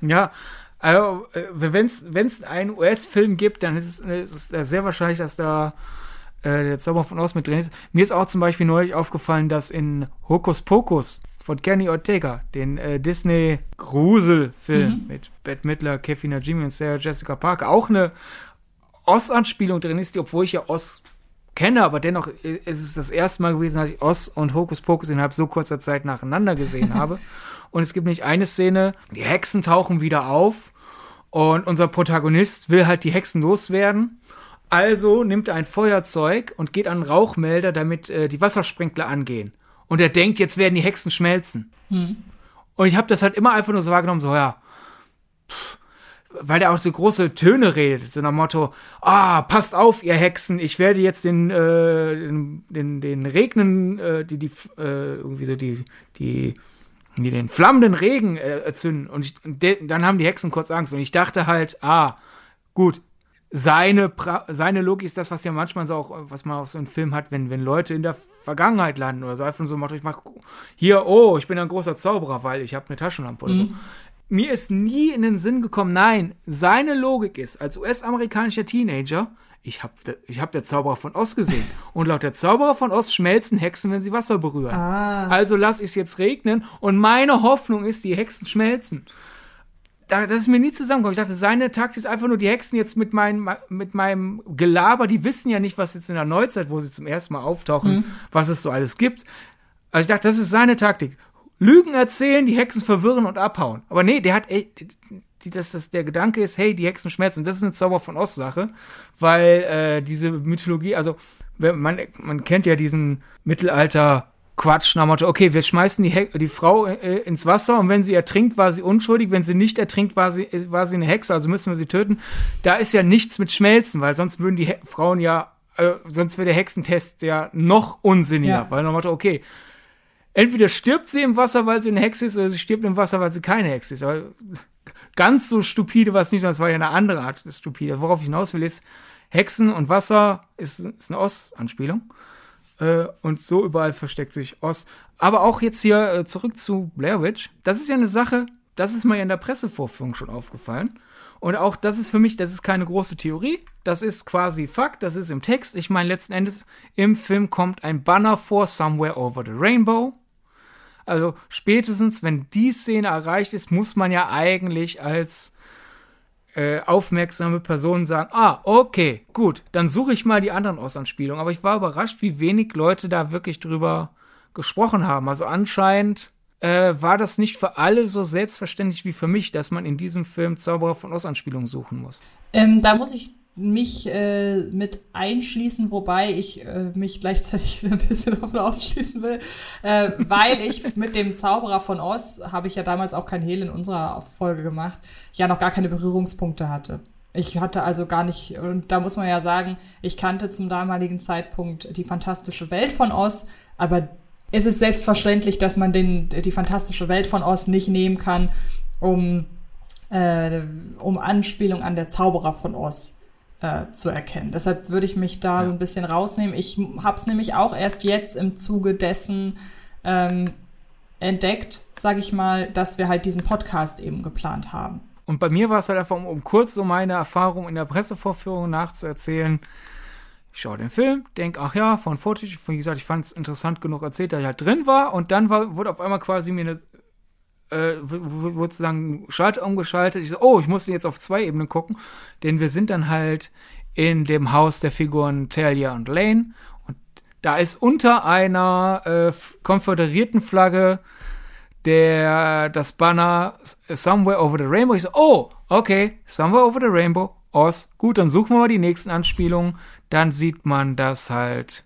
ja, also, äh, wenn es einen US-Film gibt, dann ist es, ist es sehr wahrscheinlich, dass da äh, der Zauber von Oz mit drin ist. Mir ist auch zum Beispiel neulich aufgefallen, dass in Hokus Pokus von Kenny Ortega, den äh, Disney-Gruselfilm mhm. mit Bette Midler, Kathy Najimy und Sarah Jessica Parker, auch eine Oz-Anspielung drin ist, die, obwohl ich ja Oz kenne, aber dennoch ist es das erste Mal gewesen, dass ich Oz und Hokus Pokus innerhalb so kurzer Zeit nacheinander gesehen habe. Und es gibt nicht eine Szene, die Hexen tauchen wieder auf und unser Protagonist will halt die Hexen loswerden. Also nimmt er ein Feuerzeug und geht an einen Rauchmelder, damit äh, die Wassersprinkler angehen. Und er denkt, jetzt werden die Hexen schmelzen. Hm. Und ich habe das halt immer einfach nur so wahrgenommen, so ja, pff, weil der auch so große Töne redet, so nach Motto, ah, passt auf, ihr Hexen, ich werde jetzt den, äh, den, den, den Regnen, äh, die, die, äh, irgendwie so die, die, die den flammenden Regen äh, erzünden. Und ich, de, dann haben die Hexen kurz Angst. Und ich dachte halt, ah, gut, seine, pra seine Logik ist das, was ja manchmal so auch, was man auch so im Film hat, wenn, wenn Leute in der Vergangenheit landen oder so, einfach so Motto, ich mach hier, oh, ich bin ein großer Zauberer, weil ich habe eine Taschenlampe oder mhm. so mir ist nie in den Sinn gekommen, nein, seine Logik ist, als US-amerikanischer Teenager, ich habe ich hab der Zauberer von Oz gesehen. Und laut der Zauberer von Oz schmelzen Hexen, wenn sie Wasser berühren. Ah. Also lass ich es jetzt regnen und meine Hoffnung ist, die Hexen schmelzen. Das ist mir nie zusammengekommen. Ich dachte, seine Taktik ist einfach nur, die Hexen jetzt mit, mein, mit meinem Gelaber, die wissen ja nicht, was jetzt in der Neuzeit, wo sie zum ersten Mal auftauchen, mhm. was es so alles gibt. Also ich dachte, das ist seine Taktik. Lügen erzählen, die Hexen verwirren und abhauen. Aber nee, der hat, ey, die, dass das der Gedanke ist, hey, die Hexen schmerzen. Und das ist eine Zauber von Ost-Sache, weil äh, diese Mythologie, also man, man kennt ja diesen Mittelalter Quatsch nach Motto, okay, wir schmeißen die, He die Frau äh, ins Wasser und wenn sie ertrinkt, war sie unschuldig, wenn sie nicht ertrinkt, war sie, äh, war sie eine Hexe, also müssen wir sie töten. Da ist ja nichts mit Schmelzen, weil sonst würden die He Frauen ja, äh, sonst wäre der Hexentest ja noch unsinniger, ja. weil nach Motto, okay, entweder stirbt sie im Wasser, weil sie eine Hexe ist, oder sie stirbt im Wasser, weil sie keine Hexe ist. Aber ganz so stupide war es nicht, das war ja eine andere Art des Stupide. Worauf ich hinaus will, ist, Hexen und Wasser ist, ist eine Oz-Anspielung. Äh, und so überall versteckt sich Oz. Aber auch jetzt hier äh, zurück zu Blair Witch. Das ist ja eine Sache, das ist mir ja in der Pressevorführung schon aufgefallen. Und auch das ist für mich, das ist keine große Theorie, das ist quasi Fakt, das ist im Text. Ich meine, letzten Endes im Film kommt ein Banner vor Somewhere Over the Rainbow. Also spätestens, wenn die Szene erreicht ist, muss man ja eigentlich als äh, aufmerksame Person sagen, ah, okay, gut, dann suche ich mal die anderen Ossanspielungen. Aber ich war überrascht, wie wenig Leute da wirklich drüber gesprochen haben. Also anscheinend äh, war das nicht für alle so selbstverständlich wie für mich, dass man in diesem Film Zauberer von Oz-Anspielungen suchen muss.
Ähm, da muss ich mich äh, mit einschließen, wobei ich äh, mich gleichzeitig ein bisschen davon ausschließen will, äh, weil ich mit dem Zauberer von Oz, habe ich ja damals auch kein Hehl in unserer Folge gemacht, ja noch gar keine Berührungspunkte hatte. Ich hatte also gar nicht, und da muss man ja sagen, ich kannte zum damaligen Zeitpunkt die fantastische Welt von Oz, aber es ist selbstverständlich, dass man den, die fantastische Welt von Oz nicht nehmen kann, um, äh, um Anspielung an der Zauberer von Oz äh, zu erkennen. Deshalb würde ich mich da ja. so ein bisschen rausnehmen. Ich habe es nämlich auch erst jetzt im Zuge dessen ähm, entdeckt, sage ich mal, dass wir halt diesen Podcast eben geplant haben.
Und bei mir war es halt einfach, um, um kurz so meine Erfahrung in der Pressevorführung nachzuerzählen, ich schaue den Film, denke, ach ja, von Footage, wie gesagt, ich fand es interessant genug erzählt, dass ich halt drin war und dann war, wurde auf einmal quasi mir eine, äh, wurde sozusagen Schalter umgeschaltet. Ich so, oh, ich musste jetzt auf zwei Ebenen gucken, denn wir sind dann halt in dem Haus der Figuren Talia und Lane und da ist unter einer äh, konföderierten Flagge der das Banner Somewhere Over the Rainbow. Ich so, oh, okay, Somewhere Over the Rainbow, Oz. Gut, dann suchen wir mal die nächsten Anspielungen dann sieht man, dass halt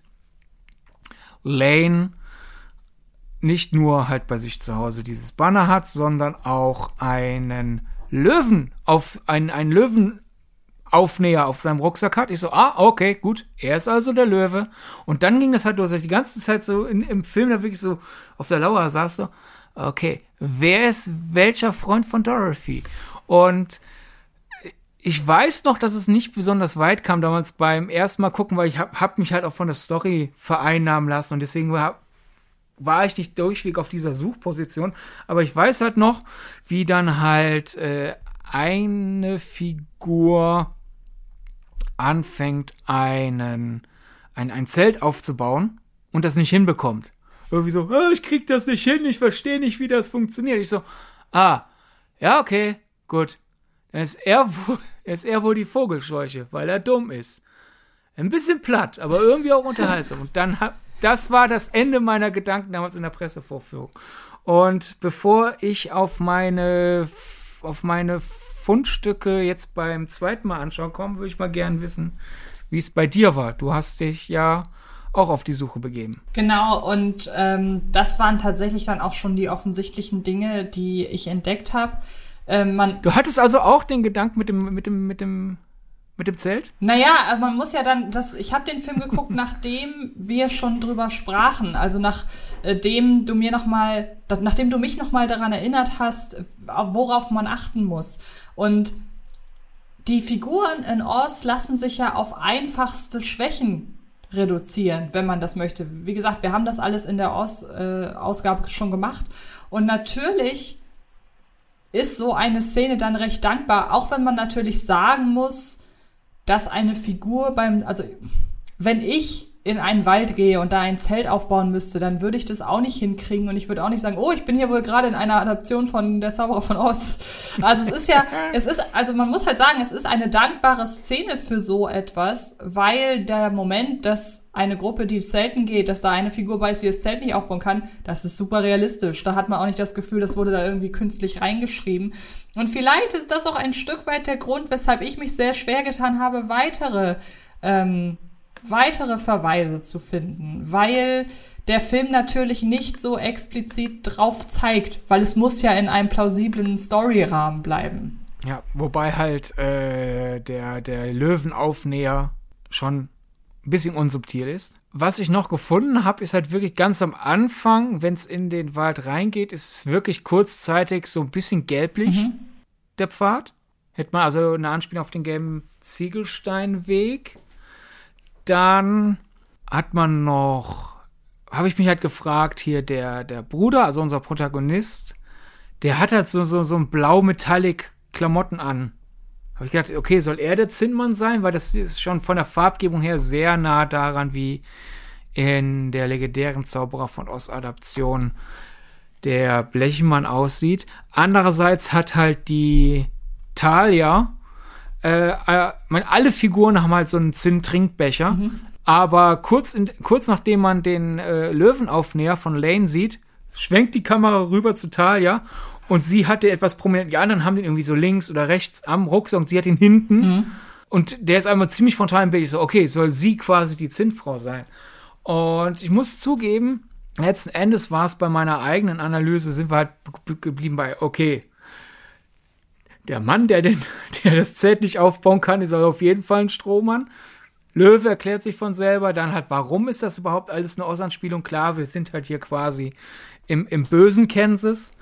Lane nicht nur halt bei sich zu Hause dieses Banner hat, sondern auch einen Löwen auf einen, einen Löwenaufnäher auf seinem Rucksack hat. Ich so, ah, okay, gut, er ist also der Löwe. Und dann ging das halt los, die ganze Zeit so in, im Film da wirklich so auf der Lauer saß so, okay, wer ist welcher Freund von Dorothy? Und ich weiß noch, dass es nicht besonders weit kam damals beim ersten Mal gucken, weil ich hab, hab mich halt auch von der Story vereinnahmen lassen und deswegen war, war ich nicht durchweg auf dieser Suchposition. Aber ich weiß halt noch, wie dann halt äh, eine Figur anfängt, einen, ein, ein Zelt aufzubauen und das nicht hinbekommt. Irgendwie so, oh, ich krieg das nicht hin, ich verstehe nicht, wie das funktioniert. Ich so, ah, ja, okay, gut. Dann ist er wohl, ist er wohl die Vogelscheuche, weil er dumm ist. Ein bisschen platt, aber irgendwie auch unterhaltsam. Und dann hab, das war das Ende meiner Gedanken damals in der Pressevorführung. Und bevor ich auf meine, auf meine Fundstücke jetzt beim zweiten Mal anschauen komme, würde ich mal gern wissen, wie es bei dir war. Du hast dich ja auch auf die Suche begeben.
Genau, und ähm, das waren tatsächlich dann auch schon die offensichtlichen Dinge, die ich entdeckt habe. Ähm,
du hattest also auch den Gedanken mit dem, mit dem, mit dem mit dem Zelt?
Naja, man muss ja dann, das, ich habe den Film geguckt, nachdem wir schon drüber sprachen. Also nachdem äh, du mir noch mal, nachdem du mich noch mal daran erinnert hast, worauf man achten muss. Und die Figuren in Oz lassen sich ja auf einfachste Schwächen reduzieren, wenn man das möchte. Wie gesagt, wir haben das alles in der Oz-Ausgabe äh, schon gemacht. Und natürlich ist so eine Szene dann recht dankbar, auch wenn man natürlich sagen muss, dass eine Figur beim, also wenn ich in einen Wald gehe und da ein Zelt aufbauen müsste, dann würde ich das auch nicht hinkriegen und ich würde auch nicht sagen, oh, ich bin hier wohl gerade in einer Adaption von Der Zauberer von Oz. Also es ist ja, es ist, also man muss halt sagen, es ist eine dankbare Szene für so etwas, weil der Moment, dass eine Gruppe, die zelten geht, dass da eine Figur bei ist, die das Zelt nicht aufbauen kann, das ist super realistisch. Da hat man auch nicht das Gefühl, das wurde da irgendwie künstlich reingeschrieben. Und vielleicht ist das auch ein Stück weit der Grund, weshalb ich mich sehr schwer getan habe, weitere ähm, weitere Verweise zu finden, weil der Film natürlich nicht so explizit drauf zeigt, weil es muss ja in einem plausiblen Storyrahmen bleiben.
Ja, wobei halt äh, der, der Löwenaufnäher schon ein bisschen unsubtil ist. Was ich noch gefunden habe, ist halt wirklich ganz am Anfang, wenn es in den Wald reingeht, ist es wirklich kurzzeitig so ein bisschen gelblich, mhm. der Pfad. Hätte man also eine Anspielung auf den gelben Ziegelsteinweg. Dann hat man noch, habe ich mich halt gefragt, hier der, der Bruder, also unser Protagonist, der hat halt so, so, so ein blau-metallic Klamotten an. Habe ich gedacht, okay, soll er der Zinnmann sein? Weil das ist schon von der Farbgebung her sehr nah daran wie in der legendären Zauberer von Oz-Adaption der Blechmann aussieht. Andererseits hat halt die Talia äh, äh, meine, alle Figuren haben halt so einen Zinn-Trinkbecher. Mhm. Aber kurz, in, kurz nachdem man den äh, Löwenaufnäher von Lane sieht, schwenkt die Kamera rüber zu Talia und sie hatte etwas prominent. Die anderen haben den irgendwie so links oder rechts am Rucksack und sie hat ihn hinten. Mhm. Und der ist einmal ziemlich frontal im Bild. Ich so, okay, soll sie quasi die Zinnfrau sein? Und ich muss zugeben, letzten Endes war es bei meiner eigenen Analyse, sind wir halt geblieben bei, okay, der Mann, der, den, der das Zelt nicht aufbauen kann, ist auf jeden Fall ein Strohmann. Löwe erklärt sich von selber. Dann halt, warum ist das überhaupt alles eine Ostanspielung? Klar, wir sind halt hier quasi im, im bösen Kansas.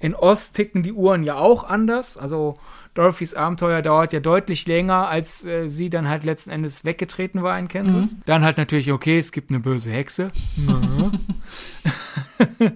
In Ost ticken die Uhren ja auch anders. Also Dorothys Abenteuer dauert ja deutlich länger, als äh, sie dann halt letzten Endes weggetreten war in Kansas. Mhm. Dann halt natürlich, okay, es gibt eine böse Hexe.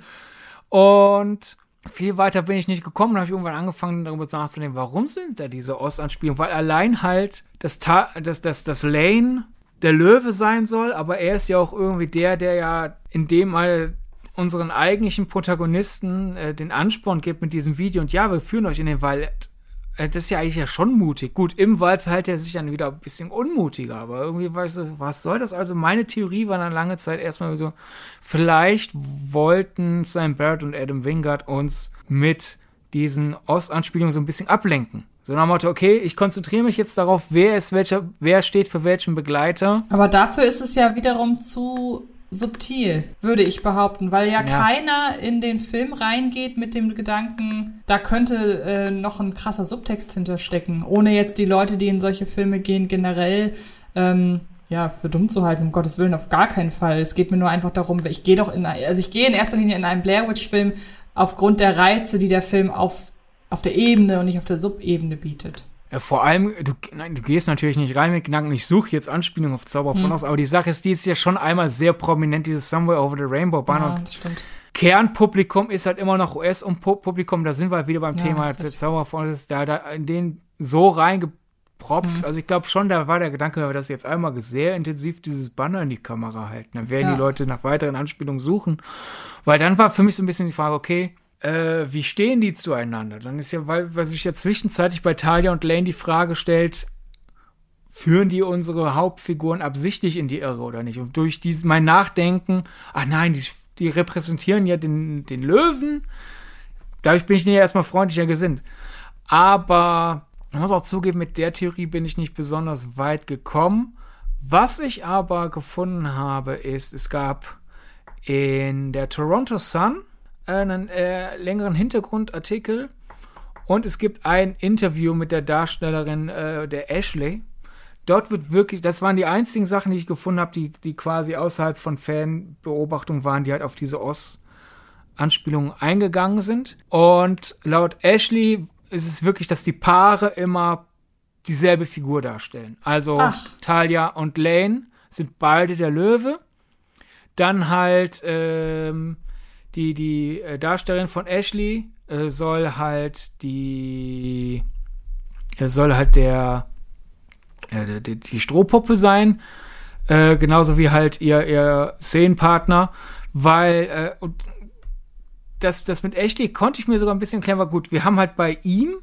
Und viel weiter bin ich nicht gekommen. Dann habe ich irgendwann angefangen, darüber nachzudenken, warum sind da diese Ostanspielungen? Weil allein halt das, das, das, das Lane der Löwe sein soll, aber er ist ja auch irgendwie der, der ja in dem mal unseren eigentlichen Protagonisten äh, den Ansporn gibt mit diesem Video und ja, wir führen euch in den Wald das ist ja eigentlich ja schon mutig. Gut, im Wald verhält er sich dann wieder ein bisschen unmutiger, aber irgendwie war ich so, was soll das? Also meine Theorie war dann lange Zeit erstmal so, vielleicht wollten Sam Barrett und Adam Wingard uns mit diesen Ostanspielungen so ein bisschen ablenken. So nach dem Motto, okay, ich konzentriere mich jetzt darauf, wer ist welcher, wer steht für welchen Begleiter.
Aber dafür ist es ja wiederum zu subtil, würde ich behaupten, weil ja, ja, keiner in den Film reingeht mit dem Gedanken, da könnte äh, noch ein krasser Subtext hinterstecken, ohne jetzt die Leute, die in solche Filme gehen, generell ähm, ja, für dumm zu halten, um Gottes Willen, auf gar keinen Fall. Es geht mir nur einfach darum, ich gehe doch in, also ich gehe in erster Linie in einen Blair Witch Film aufgrund der Reize, die der Film auf, auf der Ebene und nicht auf der Subebene bietet.
Ja, vor allem, du, nein, du gehst natürlich nicht rein mit Gedanken, ich suche jetzt Anspielungen auf Zauber von hm. aus, aber die Sache ist, die ist ja schon einmal sehr prominent, dieses Somewhere Over the Rainbow Bahnhof. Ja. Kernpublikum ist halt immer noch US-Publikum, da sind wir halt wieder beim ja, Thema der Zauber von ist da, da in den so reingepropft. Mhm. Also ich glaube schon, da war der Gedanke, wenn wir das jetzt einmal sehr intensiv dieses Banner in die Kamera halten, dann werden ja. die Leute nach weiteren Anspielungen suchen. Weil dann war für mich so ein bisschen die Frage, okay, äh, wie stehen die zueinander? Dann ist ja, weil, weil sich ja zwischenzeitlich bei Talia und Lane die Frage stellt, führen die unsere Hauptfiguren absichtlich in die Irre oder nicht? Und durch dies, mein Nachdenken, ah nein, die, die repräsentieren ja den, den Löwen. Dadurch bin ich ja erstmal freundlicher gesinnt. Aber ich muss auch zugeben, mit der Theorie bin ich nicht besonders weit gekommen. Was ich aber gefunden habe, ist, es gab in der Toronto Sun einen äh, längeren Hintergrundartikel und es gibt ein Interview mit der Darstellerin äh, der Ashley. Dort wird wirklich, das waren die einzigen Sachen, die ich gefunden habe, die, die quasi außerhalb von Fanbeobachtung waren, die halt auf diese Oz-Anspielungen eingegangen sind. Und laut Ashley ist es wirklich, dass die Paare immer dieselbe Figur darstellen. Also Ach. Talia und Lane sind beide der Löwe. Dann halt ähm, die, die äh, Darstellerin von Ashley äh, soll halt die äh, soll halt der äh, die, die Strohpuppe sein. Äh, genauso wie halt ihr, ihr Szenenpartner, weil äh, und das, das mit Ashley konnte ich mir sogar ein bisschen clever gut. Wir haben halt bei ihm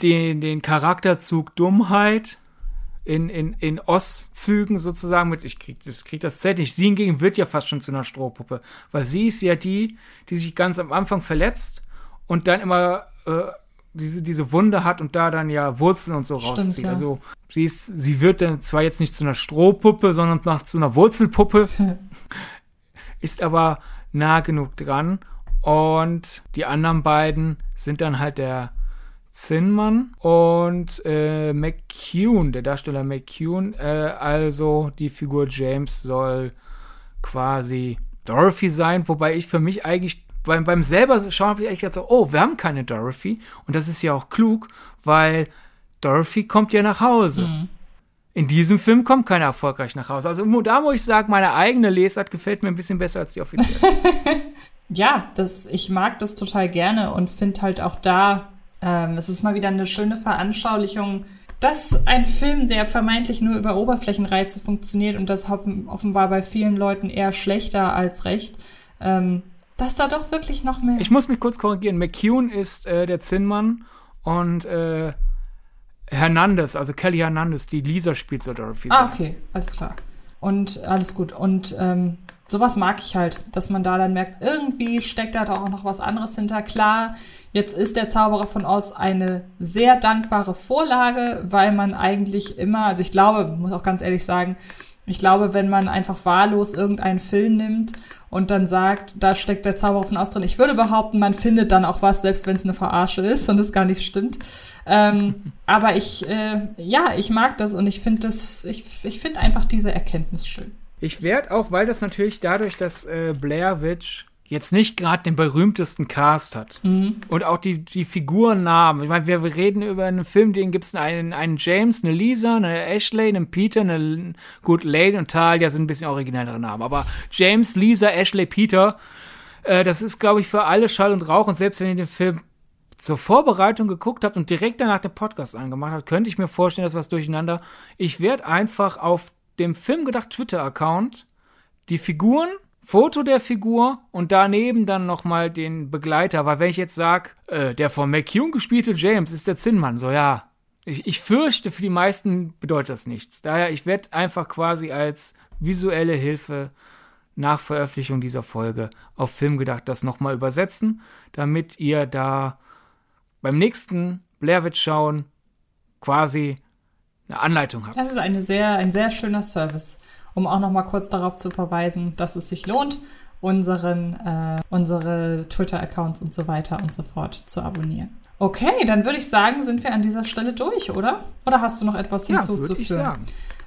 den, den Charakterzug Dummheit in, in, in Oss-Zügen sozusagen mit, ich krieg das, krieg das Z nicht. Sie hingegen wird ja fast schon zu einer Strohpuppe, weil sie ist ja die, die sich ganz am Anfang verletzt und dann immer äh, diese, diese Wunde hat und da dann ja Wurzeln und so Stimmt, rauszieht. Ja. Also sie ist, sie wird dann zwar jetzt nicht zu einer Strohpuppe, sondern nach zu einer Wurzelpuppe, ist aber nah genug dran. Und die anderen beiden sind dann halt der Zinnmann und äh, McCune, der Darsteller McCune, äh, also die Figur James soll quasi Dorothy sein, wobei ich für mich eigentlich beim, beim selber schauen habe ich eigentlich gedacht so, oh, wir haben keine Dorothy und das ist ja auch klug, weil Dorothy kommt ja nach Hause. Mhm. In diesem Film kommt keiner erfolgreich nach Hause. Also da muss ich sagen, meine eigene Lesart gefällt mir ein bisschen besser als die offizielle.
ja, das, ich mag das total gerne und finde halt auch da ähm, es ist mal wieder eine schöne Veranschaulichung, dass ein Film, der vermeintlich nur über Oberflächenreize funktioniert und das offenbar bei vielen Leuten eher schlechter als recht, ähm, dass da doch wirklich noch mehr.
Ich muss mich kurz korrigieren. McCune ist äh, der Zinnmann und äh, Hernandez, also Kelly Hernandez, die Lisa spielt so Dorothy.
Ah, okay, alles klar. Und alles gut. Und ähm, sowas mag ich halt, dass man da dann merkt, irgendwie steckt da doch auch noch was anderes hinter. Klar, jetzt ist der Zauberer von Oz eine sehr dankbare Vorlage, weil man eigentlich immer, also ich glaube, muss auch ganz ehrlich sagen, ich glaube, wenn man einfach wahllos irgendeinen Film nimmt und dann sagt, da steckt der Zauberer von Oz drin, ich würde behaupten, man findet dann auch was, selbst wenn es eine Verarsche ist und es gar nicht stimmt. Ähm, aber ich, äh, ja, ich mag das und ich finde das, ich, ich finde einfach diese Erkenntnis schön.
Ich werde auch, weil das natürlich dadurch, dass äh, Blair Witch jetzt nicht gerade den berühmtesten Cast hat mhm. und auch die, die Figurennamen. Ich meine, wir, wir reden über einen Film, den gibt es einen, einen James, eine Lisa, eine Ashley, einen Peter, eine gut, Lane und Talia sind ein bisschen originellere Namen. Aber James, Lisa, Ashley, Peter, äh, das ist, glaube ich, für alle Schall und Rauch. Und selbst wenn ihr den Film zur Vorbereitung geguckt habt und direkt danach den Podcast angemacht habt, könnte ich mir vorstellen, dass was durcheinander. Ich werde einfach auf dem Filmgedacht Twitter-Account die Figuren, Foto der Figur und daneben dann nochmal den Begleiter. Weil wenn ich jetzt sage, äh, der von McCune gespielte James ist der Zinnmann, so ja. Ich, ich fürchte, für die meisten bedeutet das nichts. Daher, ich werde einfach quasi als visuelle Hilfe nach Veröffentlichung dieser Folge auf Filmgedacht das nochmal übersetzen, damit ihr da beim nächsten Blair Witch schauen quasi eine Anleitung habt.
Das ist eine sehr, ein sehr schöner Service, um auch noch mal kurz darauf zu verweisen, dass es sich lohnt, unseren, äh, unsere Twitter-Accounts und so weiter und so fort zu abonnieren. Okay, dann würde ich sagen, sind wir an dieser Stelle durch, oder? Oder hast du noch etwas hinzuzufügen? Ja, ich sagen.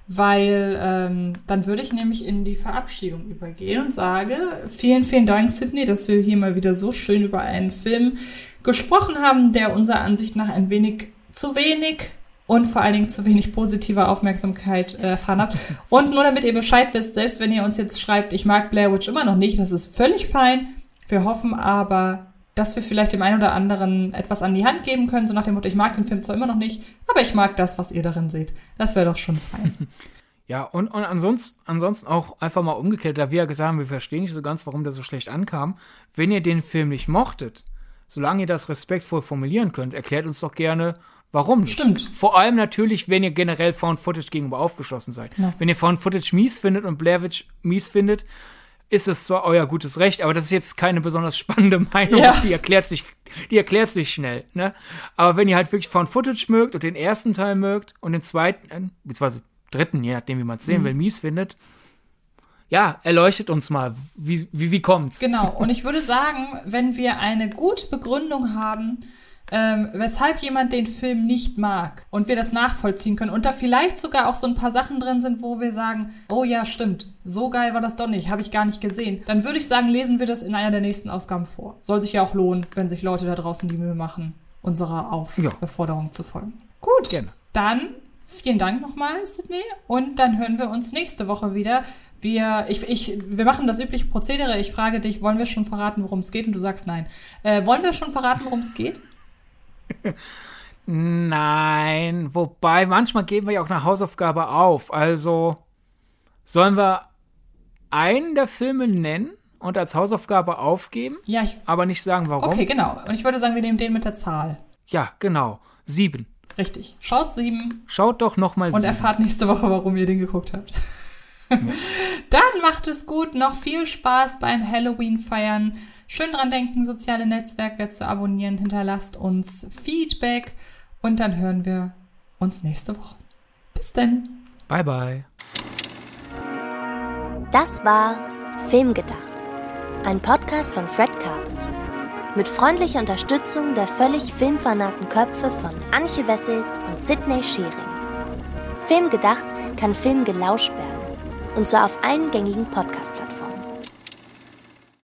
Weil ähm, dann würde ich nämlich in die Verabschiedung übergehen und sage, vielen, vielen Dank, Sydney, dass wir hier mal wieder so schön über einen Film gesprochen haben, der unserer Ansicht nach ein wenig zu wenig und vor allen Dingen zu wenig positive Aufmerksamkeit äh, erfahren habt. Und nur damit ihr Bescheid wisst, selbst wenn ihr uns jetzt schreibt, ich mag Blair Witch immer noch nicht, das ist völlig fein. Wir hoffen aber, dass wir vielleicht dem einen oder anderen etwas an die Hand geben können, so nach dem Motto, ich mag den Film zwar immer noch nicht, aber ich mag das, was ihr darin seht. Das wäre doch schon fein.
Ja, und, und ansonsten, ansonsten auch einfach mal umgekehrt, da wir ja gesagt haben, wir verstehen nicht so ganz, warum der so schlecht ankam. Wenn ihr den Film nicht mochtet, solange ihr das respektvoll formulieren könnt, erklärt uns doch gerne, Warum nicht?
Stimmt.
Vor allem natürlich, wenn ihr generell Found Footage gegenüber aufgeschlossen seid.
Ja.
Wenn ihr Found Footage mies findet und Blair Witch mies findet, ist es zwar euer gutes Recht, aber das ist jetzt keine besonders spannende Meinung.
Ja.
Die erklärt sich, die erklärt sich schnell. Ne? Aber wenn ihr halt wirklich Found Footage mögt und den ersten Teil mögt und den zweiten, äh, beziehungsweise dritten, je nachdem, wie man es sehen will, mies findet, ja, erleuchtet uns mal, wie, wie, wie kommt's?
Genau. Und ich würde sagen, wenn wir eine gute Begründung haben, ähm, weshalb jemand den Film nicht mag und wir das nachvollziehen können und da vielleicht sogar auch so ein paar Sachen drin sind, wo wir sagen, oh ja, stimmt, so geil war das doch nicht, habe ich gar nicht gesehen, dann würde ich sagen, lesen wir das in einer der nächsten Ausgaben vor. Soll sich ja auch lohnen, wenn sich Leute da draußen die Mühe machen, unserer Aufforderung zu folgen. Gut,
Gerne.
dann vielen Dank nochmal, Sydney, und dann hören wir uns nächste Woche wieder. Wir, ich, ich, wir machen das übliche Prozedere. Ich frage dich, wollen wir schon verraten, worum es geht? Und du sagst nein. Äh, wollen wir schon verraten, worum es geht?
Nein, wobei manchmal geben wir ja auch eine Hausaufgabe auf. Also sollen wir einen der Filme nennen und als Hausaufgabe aufgeben,
Ja, ich,
aber nicht sagen, warum?
okay, genau. Und ich würde sagen, wir nehmen den mit der Zahl.
Ja, genau. Sieben.
Richtig. Schaut sieben
Schaut doch noch mal
und
sieben.
erfahrt nächste Woche, warum ihr den geguckt habt. Dann macht es gut. Noch viel Spaß beim Halloween feiern. Schön dran denken, soziale Netzwerke zu abonnieren. Hinterlasst uns Feedback und dann hören wir uns nächste Woche. Bis denn.
Bye, bye.
Das war Filmgedacht, ein Podcast von Fred Carpet. Mit freundlicher Unterstützung der völlig filmfanaten Köpfe von Anche Wessels und Sidney Schering. Filmgedacht kann Film gelauscht werden. Und zwar auf allen gängigen Podcast-Plattformen.